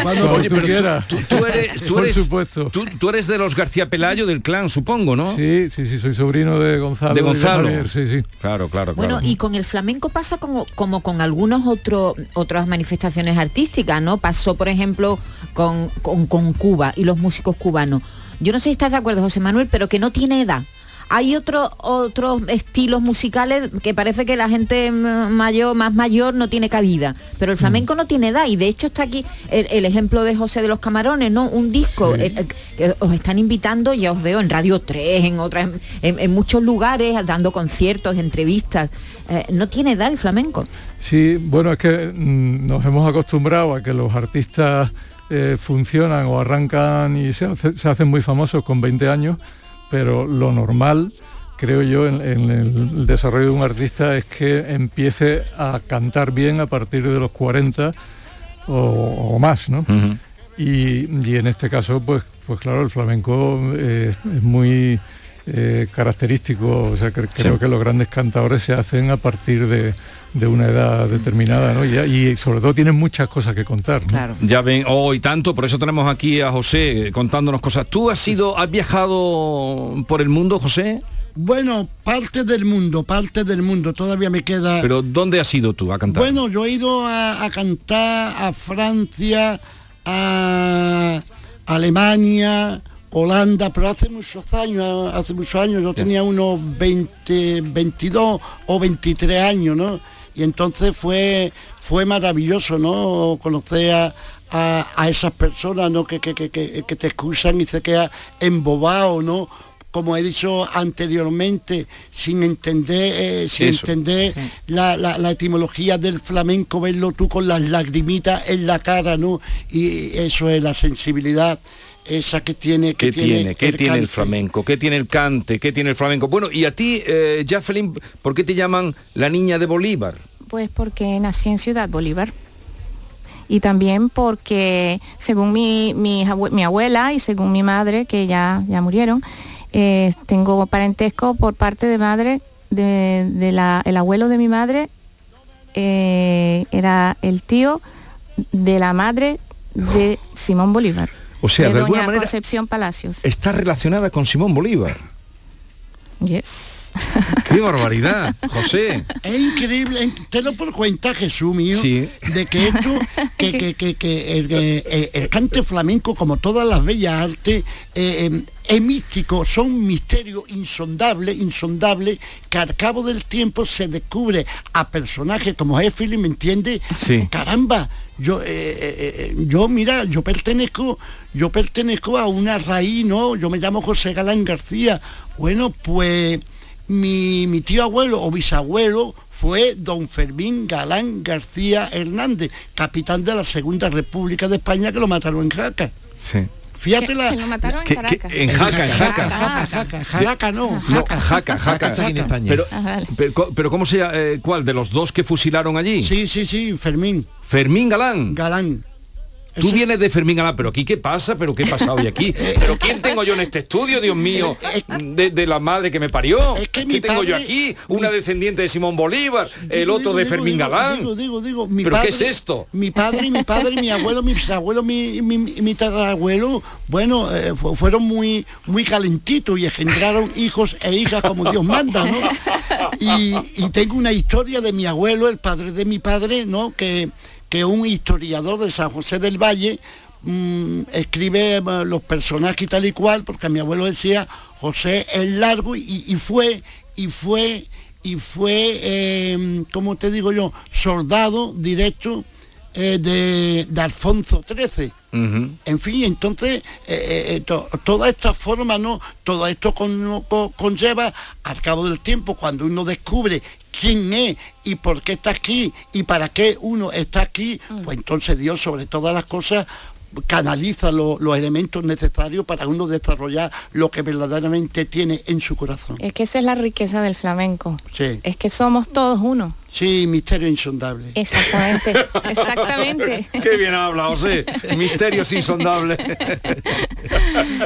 Cuando Oye, tú pero tú- quieras. Tú, tú eres, tú Por eres- supuesto. Tú, tú eres de los García Pelayo del clan, supongo, ¿no? Sí, sí, sí, soy sobrino de Gonzalo. De Gonzalo. Sí, sí. Claro, claro, Bueno, y con el flamenco pasa como, como con algunos otros otras manifestaciones artísticas, ¿no? Pasó, por ejemplo, con, con, con Cuba y los músicos cubanos. Yo no sé si estás de acuerdo, José Manuel, pero que no tiene edad. Hay otros otros estilos musicales que parece que la gente mm, mayor, más mayor, no tiene cabida. Pero el flamenco no tiene edad. Y de hecho está aquí el, el ejemplo de José de los Camarones, ¿no? Un disco. eh, eh, que os están invitando, ya os veo en Radio 3, en otras, en, en muchos lugares, dando conciertos, entrevistas. Eh, no tiene edad el flamenco. Sí, bueno, es que mm, nos hemos acostumbrado a que los artistas eh, funcionan o arrancan y se, hace- se hacen muy famosos con 20 años, pero lo normal, creo yo, en, en el desarrollo de un artista es que empiece a cantar bien a partir de los 40 o, o más, ¿no? y, y en este caso, pues, pues claro, el flamenco eh, es muy eh, característico, o sea, que, creo que los grandes cantadores se hacen a partir de, de una edad determinada, ¿no? Y, y sobre todo tienen muchas cosas que contar. ¿no? Ya ven, oh, y tanto, por eso tenemos aquí a José eh, contándonos cosas. ¿Tú has sido, has viajado por el mundo, José? Bueno, parte del mundo, parte del mundo, todavía me queda... Pero ¿dónde has ido tú a cantar? Bueno, yo he ido a, a cantar a Francia, a Alemania, Holanda, pero hace muchos años, hace muchos años, yo tenía unos 20, 22 o 23 años, ¿no? Y entonces fue, fue maravilloso, ¿no? Conocer a, a- a esas personas, ¿no? Que, que, que, que- te excusan y se queda embobado, ¿no? como he dicho anteriormente, sin entender, eh, sin Eso. entender la, la- la etimología del flamenco, verlo tú con las lagrimitas en la cara, ¿no? Y eso es la sensibilidad esa que tiene que ¿Qué tiene? ¿Qué tiene el flamenco? ¿Qué tiene el cante? ¿Qué tiene el flamenco? Bueno, y a ti, eh, Jacqueline, ¿por qué te llaman la niña de Bolívar? Pues porque nací en Ciudad Bolívar. Y también porque según mi, mi, abue- mi abuela y según mi madre, que ya, ya murieron, eh, tengo parentesco por parte de madre, de, de la, el abuelo de mi madre, eh, era el tío de la madre de Simón Bolívar. O sea, de doña alguna manera Concepción Palacios. está relacionada con Simón Bolívar. Yes. ¡Qué barbaridad, José! Es increíble, te lo por cuenta, Jesús mío, Sí. de que esto, que, que, que, que el, que, eh, el cante flamenco, como todas las bellas artes, eh, eh, es místico, son misterios insondables, insondables, que al cabo del tiempo se descubre a personajes como Hefili, ¿me entiende? Sí. Caramba, yo, eh, eh, eh, yo mira, yo pertenezco, yo pertenezco a una raíz, ¿no? Yo me llamo José Galán García. Bueno, pues mi, mi tío abuelo o bisabuelo fue don Fermín Galán García Hernández, capitán de la Segunda República de España que lo mataron en Jaca. Sí. Fíjate la... Que lo mataron en ¿Qué- Caracas. en Jaca, en Jaca. Jaca, Jaca, no. No, Jaca. Jaca, Jaca. está en España. Pero, Ah, pero, ¿cómo se llama? eh, ¿Cuál? ¿De los dos que fusilaron allí? Sí, sí, sí, Fermín Fermín Galán. Galán. Tú vienes de Fermín Galán, pero aquí qué pasa, pero qué pasa hoy aquí. Pero quién tengo yo en este estudio, Dios mío, de, de la madre que me parió. Es que ¿Qué mi tengo yo aquí? Una descendiente de Simón Bolívar, el Digo, otro de Fermín digo, Galán. Digo, digo, digo, mi ¿Pero qué padre- es esto? Mi padre, mi padre, mi abuelo, mi bisabuelo, mi, mi, mi tatarabuelo, bueno, eh, fu- fueron muy, muy calentitos y engendraron hijos e hijas como Dios manda, ¿no? Y, y tengo una historia de mi abuelo, el padre de mi padre, ¿no? Que, que un historiador de San José del Valle mm, escribe eh, los personajes y tal y cual, porque mi abuelo decía José el largo y, y fue, y fue, y fue, eh, como te digo yo, soldado directo eh, de, de Alfonso XIII. En fin, entonces, eh, to- toda esta forma, ¿no? Todo esto con- co- conlleva, al cabo del tiempo, cuando uno descubre quién es y por qué está aquí y para qué uno está aquí, pues entonces Dios, sobre todas las cosas, canaliza lo- los elementos necesarios para uno desarrollar lo que verdaderamente tiene en su corazón. Es que esa es la riqueza del flamenco. Sí, Es que somos todos uno. sí, misterio insondable. Exactamente, exactamente. Qué bien habla, José. Misterios insondables.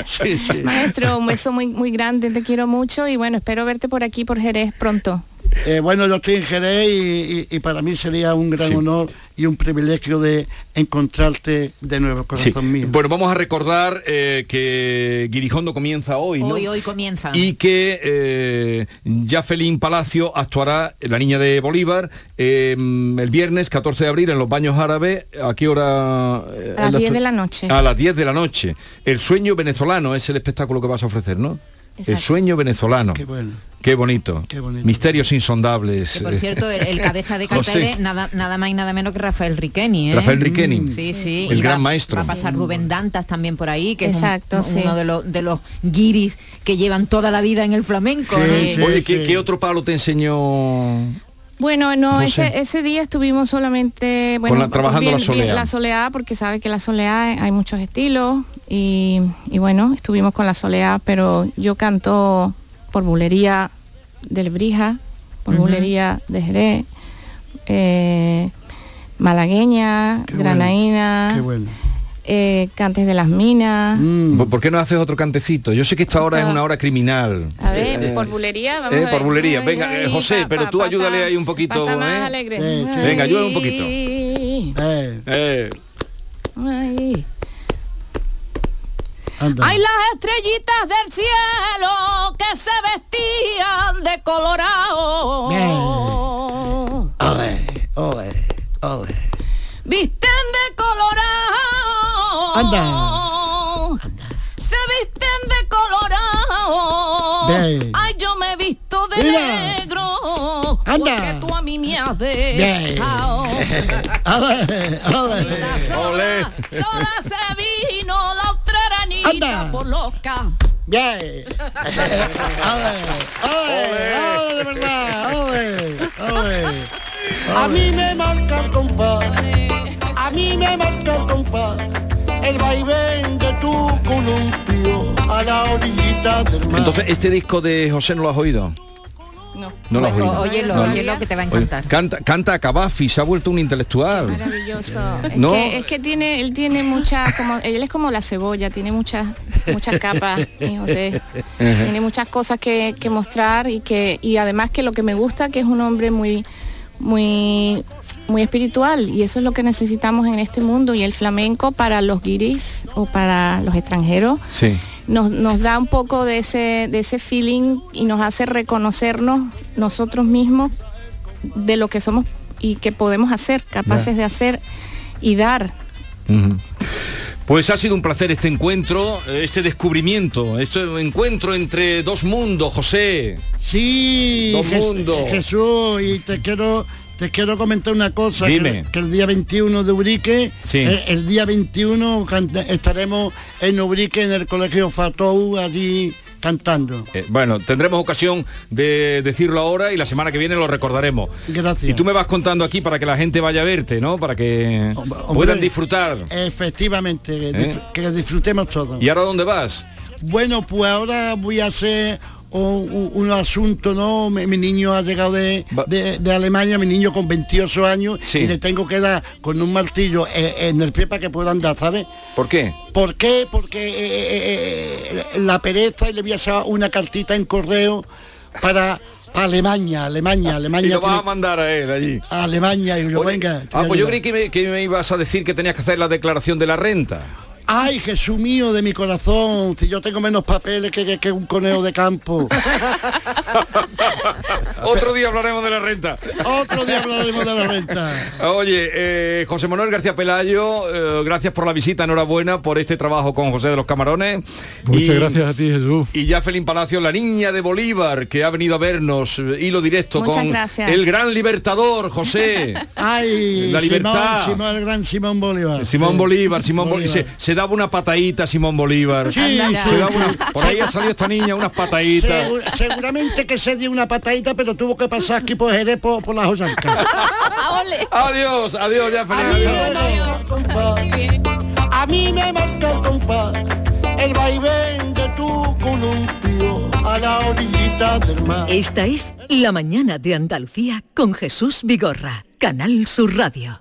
Sí, sí. Maestro, un beso muy, muy grande, te quiero mucho y bueno, espero verte por aquí, por Jerez, pronto. Eh, bueno, yo estoy en Jerez y, y- y para mí sería un gran Sí. honor y un privilegio de encontrarte de nuevo, Sí. corazón mío. Bueno, vamos a recordar eh, que Guirijondo comienza hoy, ¿no? Hoy, hoy comienza. y que eh, Jafelín Palacio actuará La Niña de Bolívar eh, el viernes 14 de abril en los Baños Árabes. ¿A qué hora? eh, A las en 10 de la noche. A las 10 de la noche. El sueño venezolano es el espectáculo que vas a ofrecer, ¿no? El sueño venezolano. Qué bueno. Qué bonito. Qué bonito. Misterios insondables. Que por eh, cierto, el, el cabeza de cartel, nada, nada más y nada menos que Rafael Riqueni, ¿eh? Rafael Riqueni. Sí, sí. El y gran va- maestro. Va a pasar Rubén Dantas también por ahí, que Exacto, es un- sí. uno de los, de los guiris que llevan toda la vida en el flamenco. Sí. Oye, ¿qué, qué otro palo te enseñó? Bueno, no, No ese, ese día estuvimos solamente bueno, la- trabajando la soleá. la soleá, porque sabe que la soleá hay muchos estilos y, y bueno, estuvimos con la soleá, pero yo canto por bulería del Brija, por Ujú. bulería de Jerez, eh, malagueña, Qué bueno, granaína, Qué bueno. Eh, cantes de las minas. Mm. ¿Por qué no haces otro cantecito? Yo sé que esta hora es una hora criminal. A ver, Eh, por bulería, vamos eh, a ver. por bulería. Venga, eh, José, pa, pero tú pa, ayúdale pa, ahí un poquito, más ¿eh? alegre. Sí, sí. Venga, ayúdame un poquito. Ay, Eh, Eh. Hay las estrellitas del cielo que se vestían de colorado. Bien. dejado. Ole, ole. Sola, sola se vino la ostreranita Anda. por loca. Bien. ¡Ole! ¡Ole! ¡Ole de verdad! ¡Ole! ¡Ole! A mí me marca el compás, a mí me marca el compás, el vaivén de tu columpio a la orillita del mar. Entonces, este disco de José no lo has oído. No. No lo has oído. Óyelo, No. óyelo que te va a Oye, encantar. canta, canta a Cavafi, se ha vuelto un intelectual. Maravilloso. Es, No. que, es que tiene, él tiene muchas, como, él es como la cebolla, tiene muchas, muchas capas, mi José. Tiene muchas cosas que, que mostrar y que, y además que lo que me gusta que es un hombre muy, muy, muy espiritual y eso es lo que necesitamos en este mundo y el flamenco para los guiris o para los extranjeros Sí. Nos, nos da un poco de ese, de ese feeling y nos hace reconocernos nosotros mismos de lo que somos y que podemos hacer, capaces de hacer y dar. Pues ha sido un placer este encuentro, este descubrimiento, este encuentro entre dos mundos, José. Sí, Dos mundos. Jesús, y te quiero te quiero comentar una cosa, que, Dime. que el día 21 de Ubrique, Sí. eh, el día 21 canta- estaremos en Ubrique en el Colegio Fatou allí cantando. Eh, bueno, tendremos ocasión de decirlo ahora y la semana que viene lo recordaremos. Gracias. Y tú me vas contando aquí para que la gente vaya a verte, ¿no? Para que puedan disfrutar. Efectivamente, que, ¿Eh? que disfrutemos todos. ¿Y ahora dónde vas? Bueno, pues ahora voy a hacer un, un- un asunto, ¿no? Mi, mi niño ha llegado de, de- de Alemania, mi niño con 28 años, y le tengo que dar con un martillo eh, en el pie para que pueda andar, ¿sabes? ¿Por qué? ¿Por qué? Porque eh, eh, la pereza y le voy a hacer una cartita en correo para Alemania, Alemania, Alemania. y lo vas a mandar a él allí. a Alemania y yo, venga. Ah, pues yo creí que me, que me ibas a decir que tenías que hacer la declaración de la renta. Ay, Jesús mío de mi corazón, si yo tengo menos papeles que, que- que un conejo de campo. Otro día hablaremos de la renta. Otro día hablaremos de la renta. Oye, eh, José Manuel García Pelayo, eh, gracias por la visita, enhorabuena por este trabajo con José de los Camarones. Muchas gracias a ti, Jesús. Y ya Felín Palacio, la niña de Bolívar, que ha venido a vernos, eh, hilo directo Muchas con gracias. el gran libertador, José. Ay, La libertad. Simón, Simón, el gran Simón Bolívar. Simón Sí. Bolívar, Simón Bolívar. Bolívar. Se, se daba una patadita Simón Bolívar. Sí, sí, una- por ahí ha salido esta niña, unas pataditas. Segu- seguramente que se dio una patadita, pero tuvo que pasar aquí por Jerez por, por la Joyanca. Adiós, adiós, ya Felín. A mí me marca el compás, el vaivén de tu columpio a la orillita del mar. Esta es La mañana de Andalucía con Jesús Vigorra, Canal Sur Radio.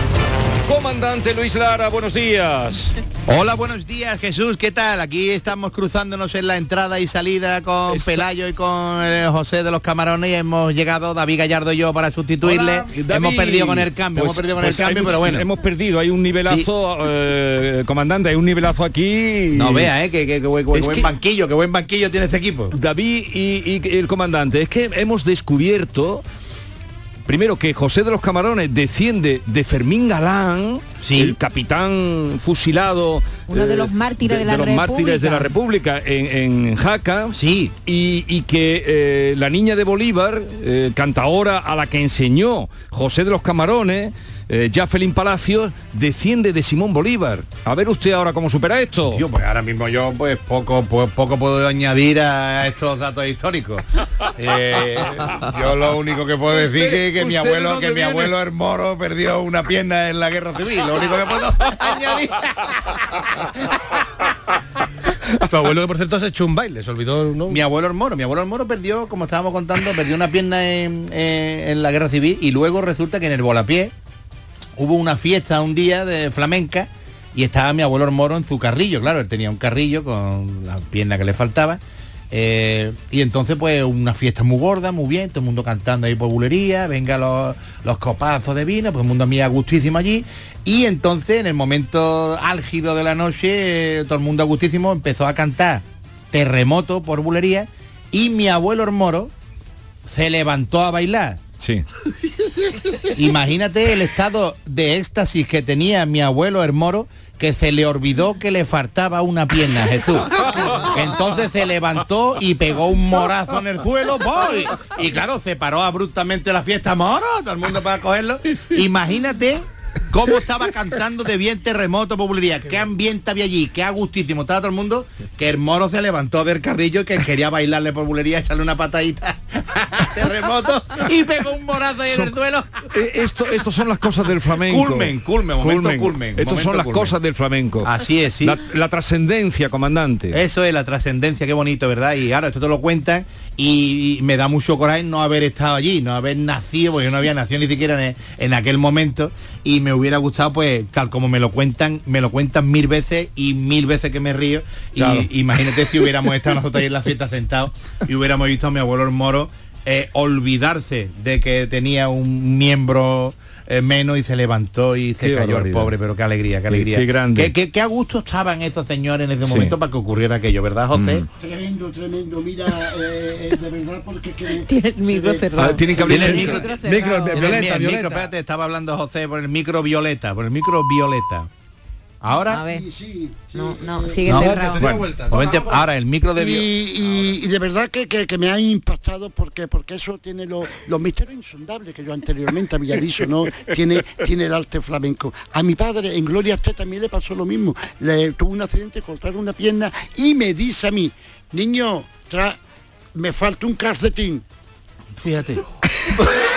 Comandante Luis Lara, buenos días. Hola, buenos días Jesús, ¿qué tal? Aquí estamos cruzándonos en la entrada y salida con Pelayo y con eh, José de los Camarones y hemos llegado David Gallardo y yo para sustituirle. Hola, hemos perdido con el cambio, Pues- hemos perdido con pues el hay cambio, mucho- pero bueno. Hemos perdido, hay un nivelazo, eh, comandante, hay un nivelazo aquí. No vea, eh, que, que- que buen, Es buen que- banquillo, que buen banquillo tiene este equipo. David y, y el comandante, es que hemos descubierto primero que José de los Camarones desciende de Fermín Galán, el capitán fusilado. Uno de eh, los mártires de la los mártires de la República en, en Jaca. Sí. Y, y que eh, la niña de Bolívar, eh, cantaora a la que enseñó José de los Camarones, eh, Jafelín Palacios, desciende de Simón Bolívar. A ver usted ahora cómo supera esto. Tío, pues ahora mismo yo pues poco pues, poco puedo añadir a estos datos históricos. Eh, yo lo único que puedo decir que, que mi ¿Usted de abuelo que mi abuelo el moro perdió una pierna en la guerra civil. Lo único que puedo añadir. Tu abuelo que por cierto se echó un baile, se olvidó, ¿no? Mi abuelo el moro, mi abuelo el moro perdió, como estábamos contando, perdió una pierna en, eh, en la guerra civil y luego resulta que en el Volapié hubo una fiesta un día de flamenca y estaba mi abuelo el moro en su carrillo, claro, él tenía un carrillo con la pierna que le faltaba. eh, y entonces pues una fiesta muy gorda, muy bien, todo el mundo cantando ahí por bulería, venga los, los copazos de vino, pues el mundo a mí a gustísimo allí. Y entonces en el momento álgido de la noche, eh, todo el mundo a gustísimo empezó a cantar terremoto por bulería y mi abuelo el moro se levantó a bailar. Sí. Imagínate el estado de éxtasis que tenía mi abuelo el moro que se le olvidó que le faltaba una pierna, Jesús. Entonces se levantó y pegó un morazo en el suelo, ¡voy! Y claro, se paró abruptamente la fiesta, moro, todo el mundo para cogerlo. Imagínate cómo estaba cantando de bien terremoto popularidad, qué ambiente había allí, qué agustísimo estaba todo el mundo, que el moro se levantó del carrillo y que quería bailarle popularidad, echarle una patadita a terremoto y pegó un morazo ahí en el duelo. Eh, esto, estos son las cosas del flamenco. Culmen, culmen, momento culmen, Estos momento son las culmen. cosas del flamenco. Así es, sí. La, la trascendencia, comandante. Eso es la trascendencia, qué bonito, ¿verdad? Y ahora esto te lo cuentan y, me da mucho coraje no haber estado allí, no haber nacido, porque yo no había nacido ni siquiera en, en aquel momento y me hubiera gustado, pues, tal como me lo cuentan, me lo cuentan mil veces y mil veces que me río. Claro. Y imagínate si hubiéramos estado nosotros ahí en la fiesta sentados y hubiéramos visto a mi abuelo el moro eh, olvidarse de que tenía un miembro eh, menos y se levantó y se Qué cayó el pobre, pero qué alegría, qué alegría. qué grande. Qué, qué- qué a gusto estaban esos señores en ese Sí. momento para que ocurriera aquello, ¿verdad, José? Mm. Tremendo, tremendo. Mira, eh, eh, de verdad, porque que... Tiene el micro cerrado. Ah, tienen que abrir Tiene el Violeta, Violeta. micro, espérate, estaba hablando José por el micro violeta, por el micro violeta. Ahora, A ver. Sí, sí, sí. No, no, sigue No, cerrado. Bueno, vuelta. momento, ahora el micro de Y, y- y de verdad que, que- que me ha impactado porque porque eso tiene lo- los misterios insondables que yo anteriormente había dicho, ¿no? Tiene, tiene el arte flamenco. A mi padre en Gloria Esté también le pasó lo mismo. Le tuvo un accidente, cortaron una pierna y me dice a mí, niño, tra- me falta un calcetín. Fíjate.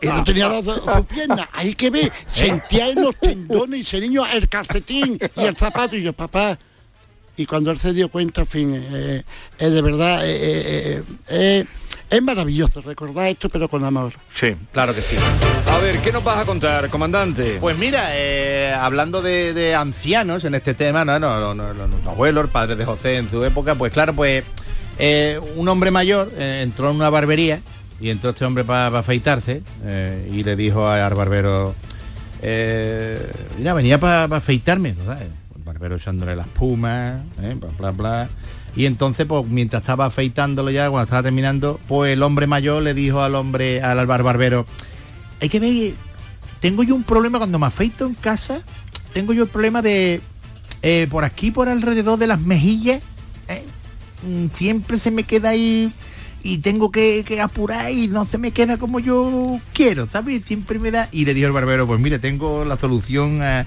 Y no tenía las dos- su pierna. Ahí que ve, sentía en los tendones y ese niño el calcetín y el zapato. Y yo, papá. Y cuando él se dio cuenta, en fin, eh, eh, de verdad, eh, eh, eh, eh, es maravilloso recordar esto, pero con amor. Sí, claro que sí. A ver, ¿qué nos vas a contar, comandante? Pues mira, eh, hablando de, de ancianos en este tema, no, no, no, no, no, nuestro abuelo, el padre de José en su época, pues claro, pues eh, un hombre mayor eh, entró en una barbería y entró este hombre para afeitarse eh, y le dijo al barbero, eh, mira, venía para afeitarme, ¿verdad? El barbero echándole las pumas, eh, bla, bla, bla. Y entonces, pues mientras estaba afeitándolo ya, cuando estaba terminando, pues el hombre mayor le dijo al hombre, al bar- barbero, hay que ver, tengo yo un problema cuando me afeito en casa, tengo yo el problema de eh, por aquí, por alrededor de las mejillas, eh, mm, siempre se me queda ahí y tengo que, que apurar y no se me queda como yo quiero, ¿sabes? Siempre me da... Y le dijo el barbero, pues mire, tengo la solución a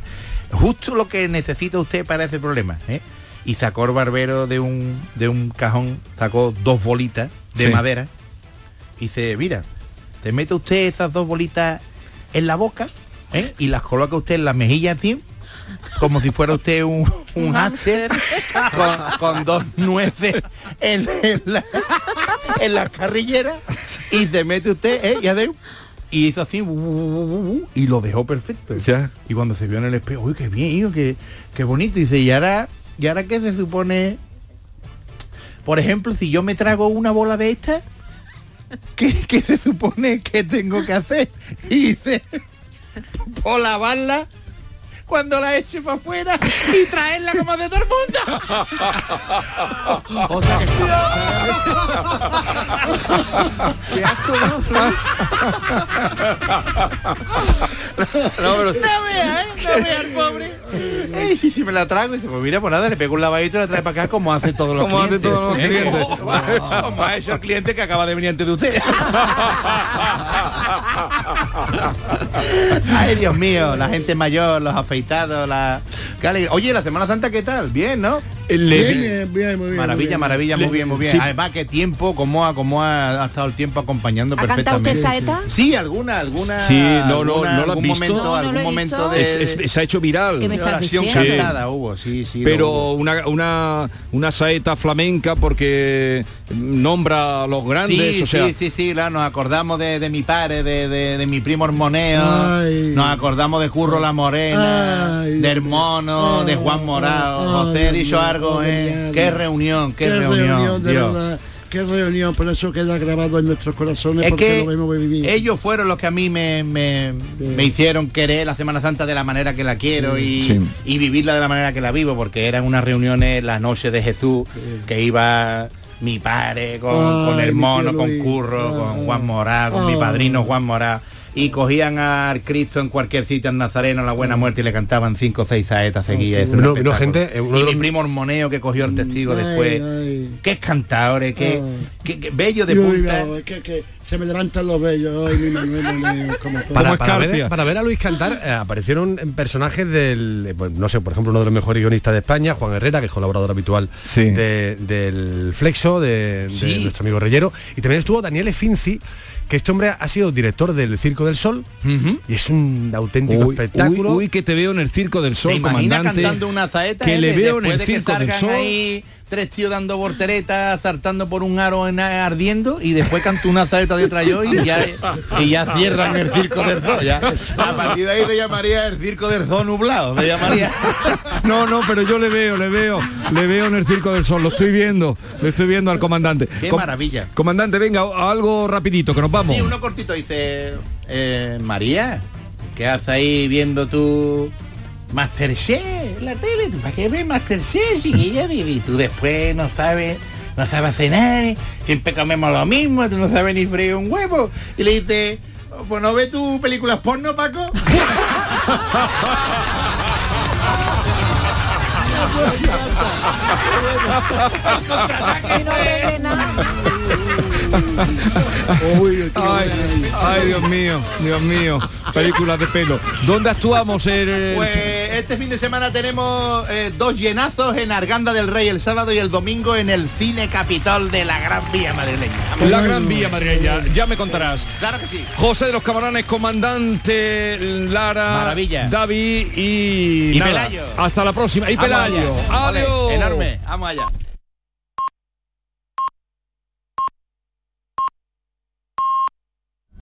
justo lo que necesita usted para ese problema, ¿eh? Y sacó el barbero de un, de un cajón, sacó dos bolitas de Sí. madera y dice, mira, te mete usted esas dos bolitas en la boca ¿eh? y las coloca usted en la mejilla así, como si fuera usted un, un hámster con, con dos nueces en, en la, en la carrillera y se mete usted ¿eh? y y hizo así y lo dejó perfecto Ya. y cuando se vio en el espejo uy qué bien hijo, qué, qué bonito y dice y ahora y ahora qué se supone por ejemplo si yo me trago una bola de esta ¿qué, qué se supone que tengo que hacer? Y dice, por lavarla cuando la eche para afuera y traerla como de todo el mundo. O sea que Qué asco, ¿no? No, pero- No vea, ¿eh? No vea el pobre. Ey, y si me la trago, y dice, pues mira, pues nada, le pego un lavadito y la trae para acá como hace todos los Como hace clientes. todos los ¿eh? clientes. Como, como ha hecho el cliente que acaba de venir antes de usted. Ay, Dios mío, la gente mayor, los afeitados, la... Oye, la Semana Santa, ¿qué tal? Bien, ¿no? Le- Bien, bien, bien, muy bien, Maravilla, muy maravilla, muy bien, muy bien. sí. Además, qué tiempo, cómo ha, cómo ha, ha estado el tiempo acompañando ¿Ha cantado usted perfectamente. saeta? Sí, alguna, alguna. Sí, no, no, alguna- ¿no lo has visto? momento, No, no algún lo he momento visto. de, Es- es- se ha hecho viral. ¿Qué me estás oración diciendo? cantada hubo, sí, sí. Pero hubo. una, una, una saeta flamenca porque nombra a los grandes, Sí, o sea, sí, sí, sí, claro, nos acordamos de, de mi padre, de, de, de mi primo Hermoneo, Ay. nos acordamos de Curro la Morena, Ay, de Hermono, de Juan Morao. ay, José ha ¿eh? mi. Qué reunión, qué, Qué reunión, de Dios. verdad. Qué reunión, por eso queda grabado en nuestros corazones Es porque que lo vemos vivir. ellos fueron los que a mí me, me, me hicieron querer la Semana Santa de la manera que la quiero y, Sí. y vivirla de la manera que la vivo, porque eran unas reuniones las noches de Jesús, que iba mi padre con, Ay, con el mi mono, con. Curro, Ay. con Juan Morá, con mi Ay. padrino Juan Morá. Y cogían al Cristo en cualquier sitio en Nazareno, la buena muerte, y le cantaban cinco o seis saetas seguidas. Vino espectáculo. gente, eh, uno y de mi los- primo Moneo que cogió el testigo después. Qué cantadores, qué, qué- qué bello de punta. no, es que, que se me levantan los vellos. Ay, mi Manuel como Para, para ver, para ver a Luis cantar eh, aparecieron personajes del, eh, pues, no sé, por ejemplo, uno de los mejores guionistas de España, Juan Herrera, que es colaborador habitual de- del Flexo, de, de Sí. nuestro amigo Reyero, y también estuvo Daniel Finzi, que este hombre ha sido director del Circo del Sol, y es un auténtico Uy, espectáculo. uy, uy, que te veo en el Circo del Sol, ¿Te imaginas comandante. cantando una zaeta? Que eh, le veo en el de que Circo del Sol. ahí tres tíos dando volteretas, saltando por un aro en, ardiendo y después canto una zaeta detrás yo y ya, y ya cierran el circo del zoo. Ya. A partir de ahí te llamaría el circo del zoo nublado. Te llamaría. No, no, pero yo le veo, le veo, le veo en el Circo del Sol, lo estoy viendo, lo estoy viendo al comandante. Qué Com- maravilla. Comandante, venga, algo rapidito, que nos vamos. Sí, uno cortito dice, eh, María, ¿qué haces ahí viendo tu Masterchef la tele? ¿Tú para qué ves Masterchef, chiquilla? Y tú después no sabes, no sabes cenar, siempre comemos lo mismo, tú no sabes ni freír un huevo. Y le dice, pues no ves tu películas porno, Paco. ay, ay, Dios mío, Dios mío, películas de pelo. ¿Dónde actuamos? El, Pues este fin de semana tenemos eh, dos llenazos en Arganda del Rey el sábado y el domingo en el Cine Capital de la Gran Vía madrileña. la Gran Vía madrileña, ya me contarás. Claro que sí. José de los Camarones, comandante Lara, Maravilla. David y, Y nada, Pelayo. Hasta la próxima. Y Pelayo. Adiós. enorme. Vamos allá.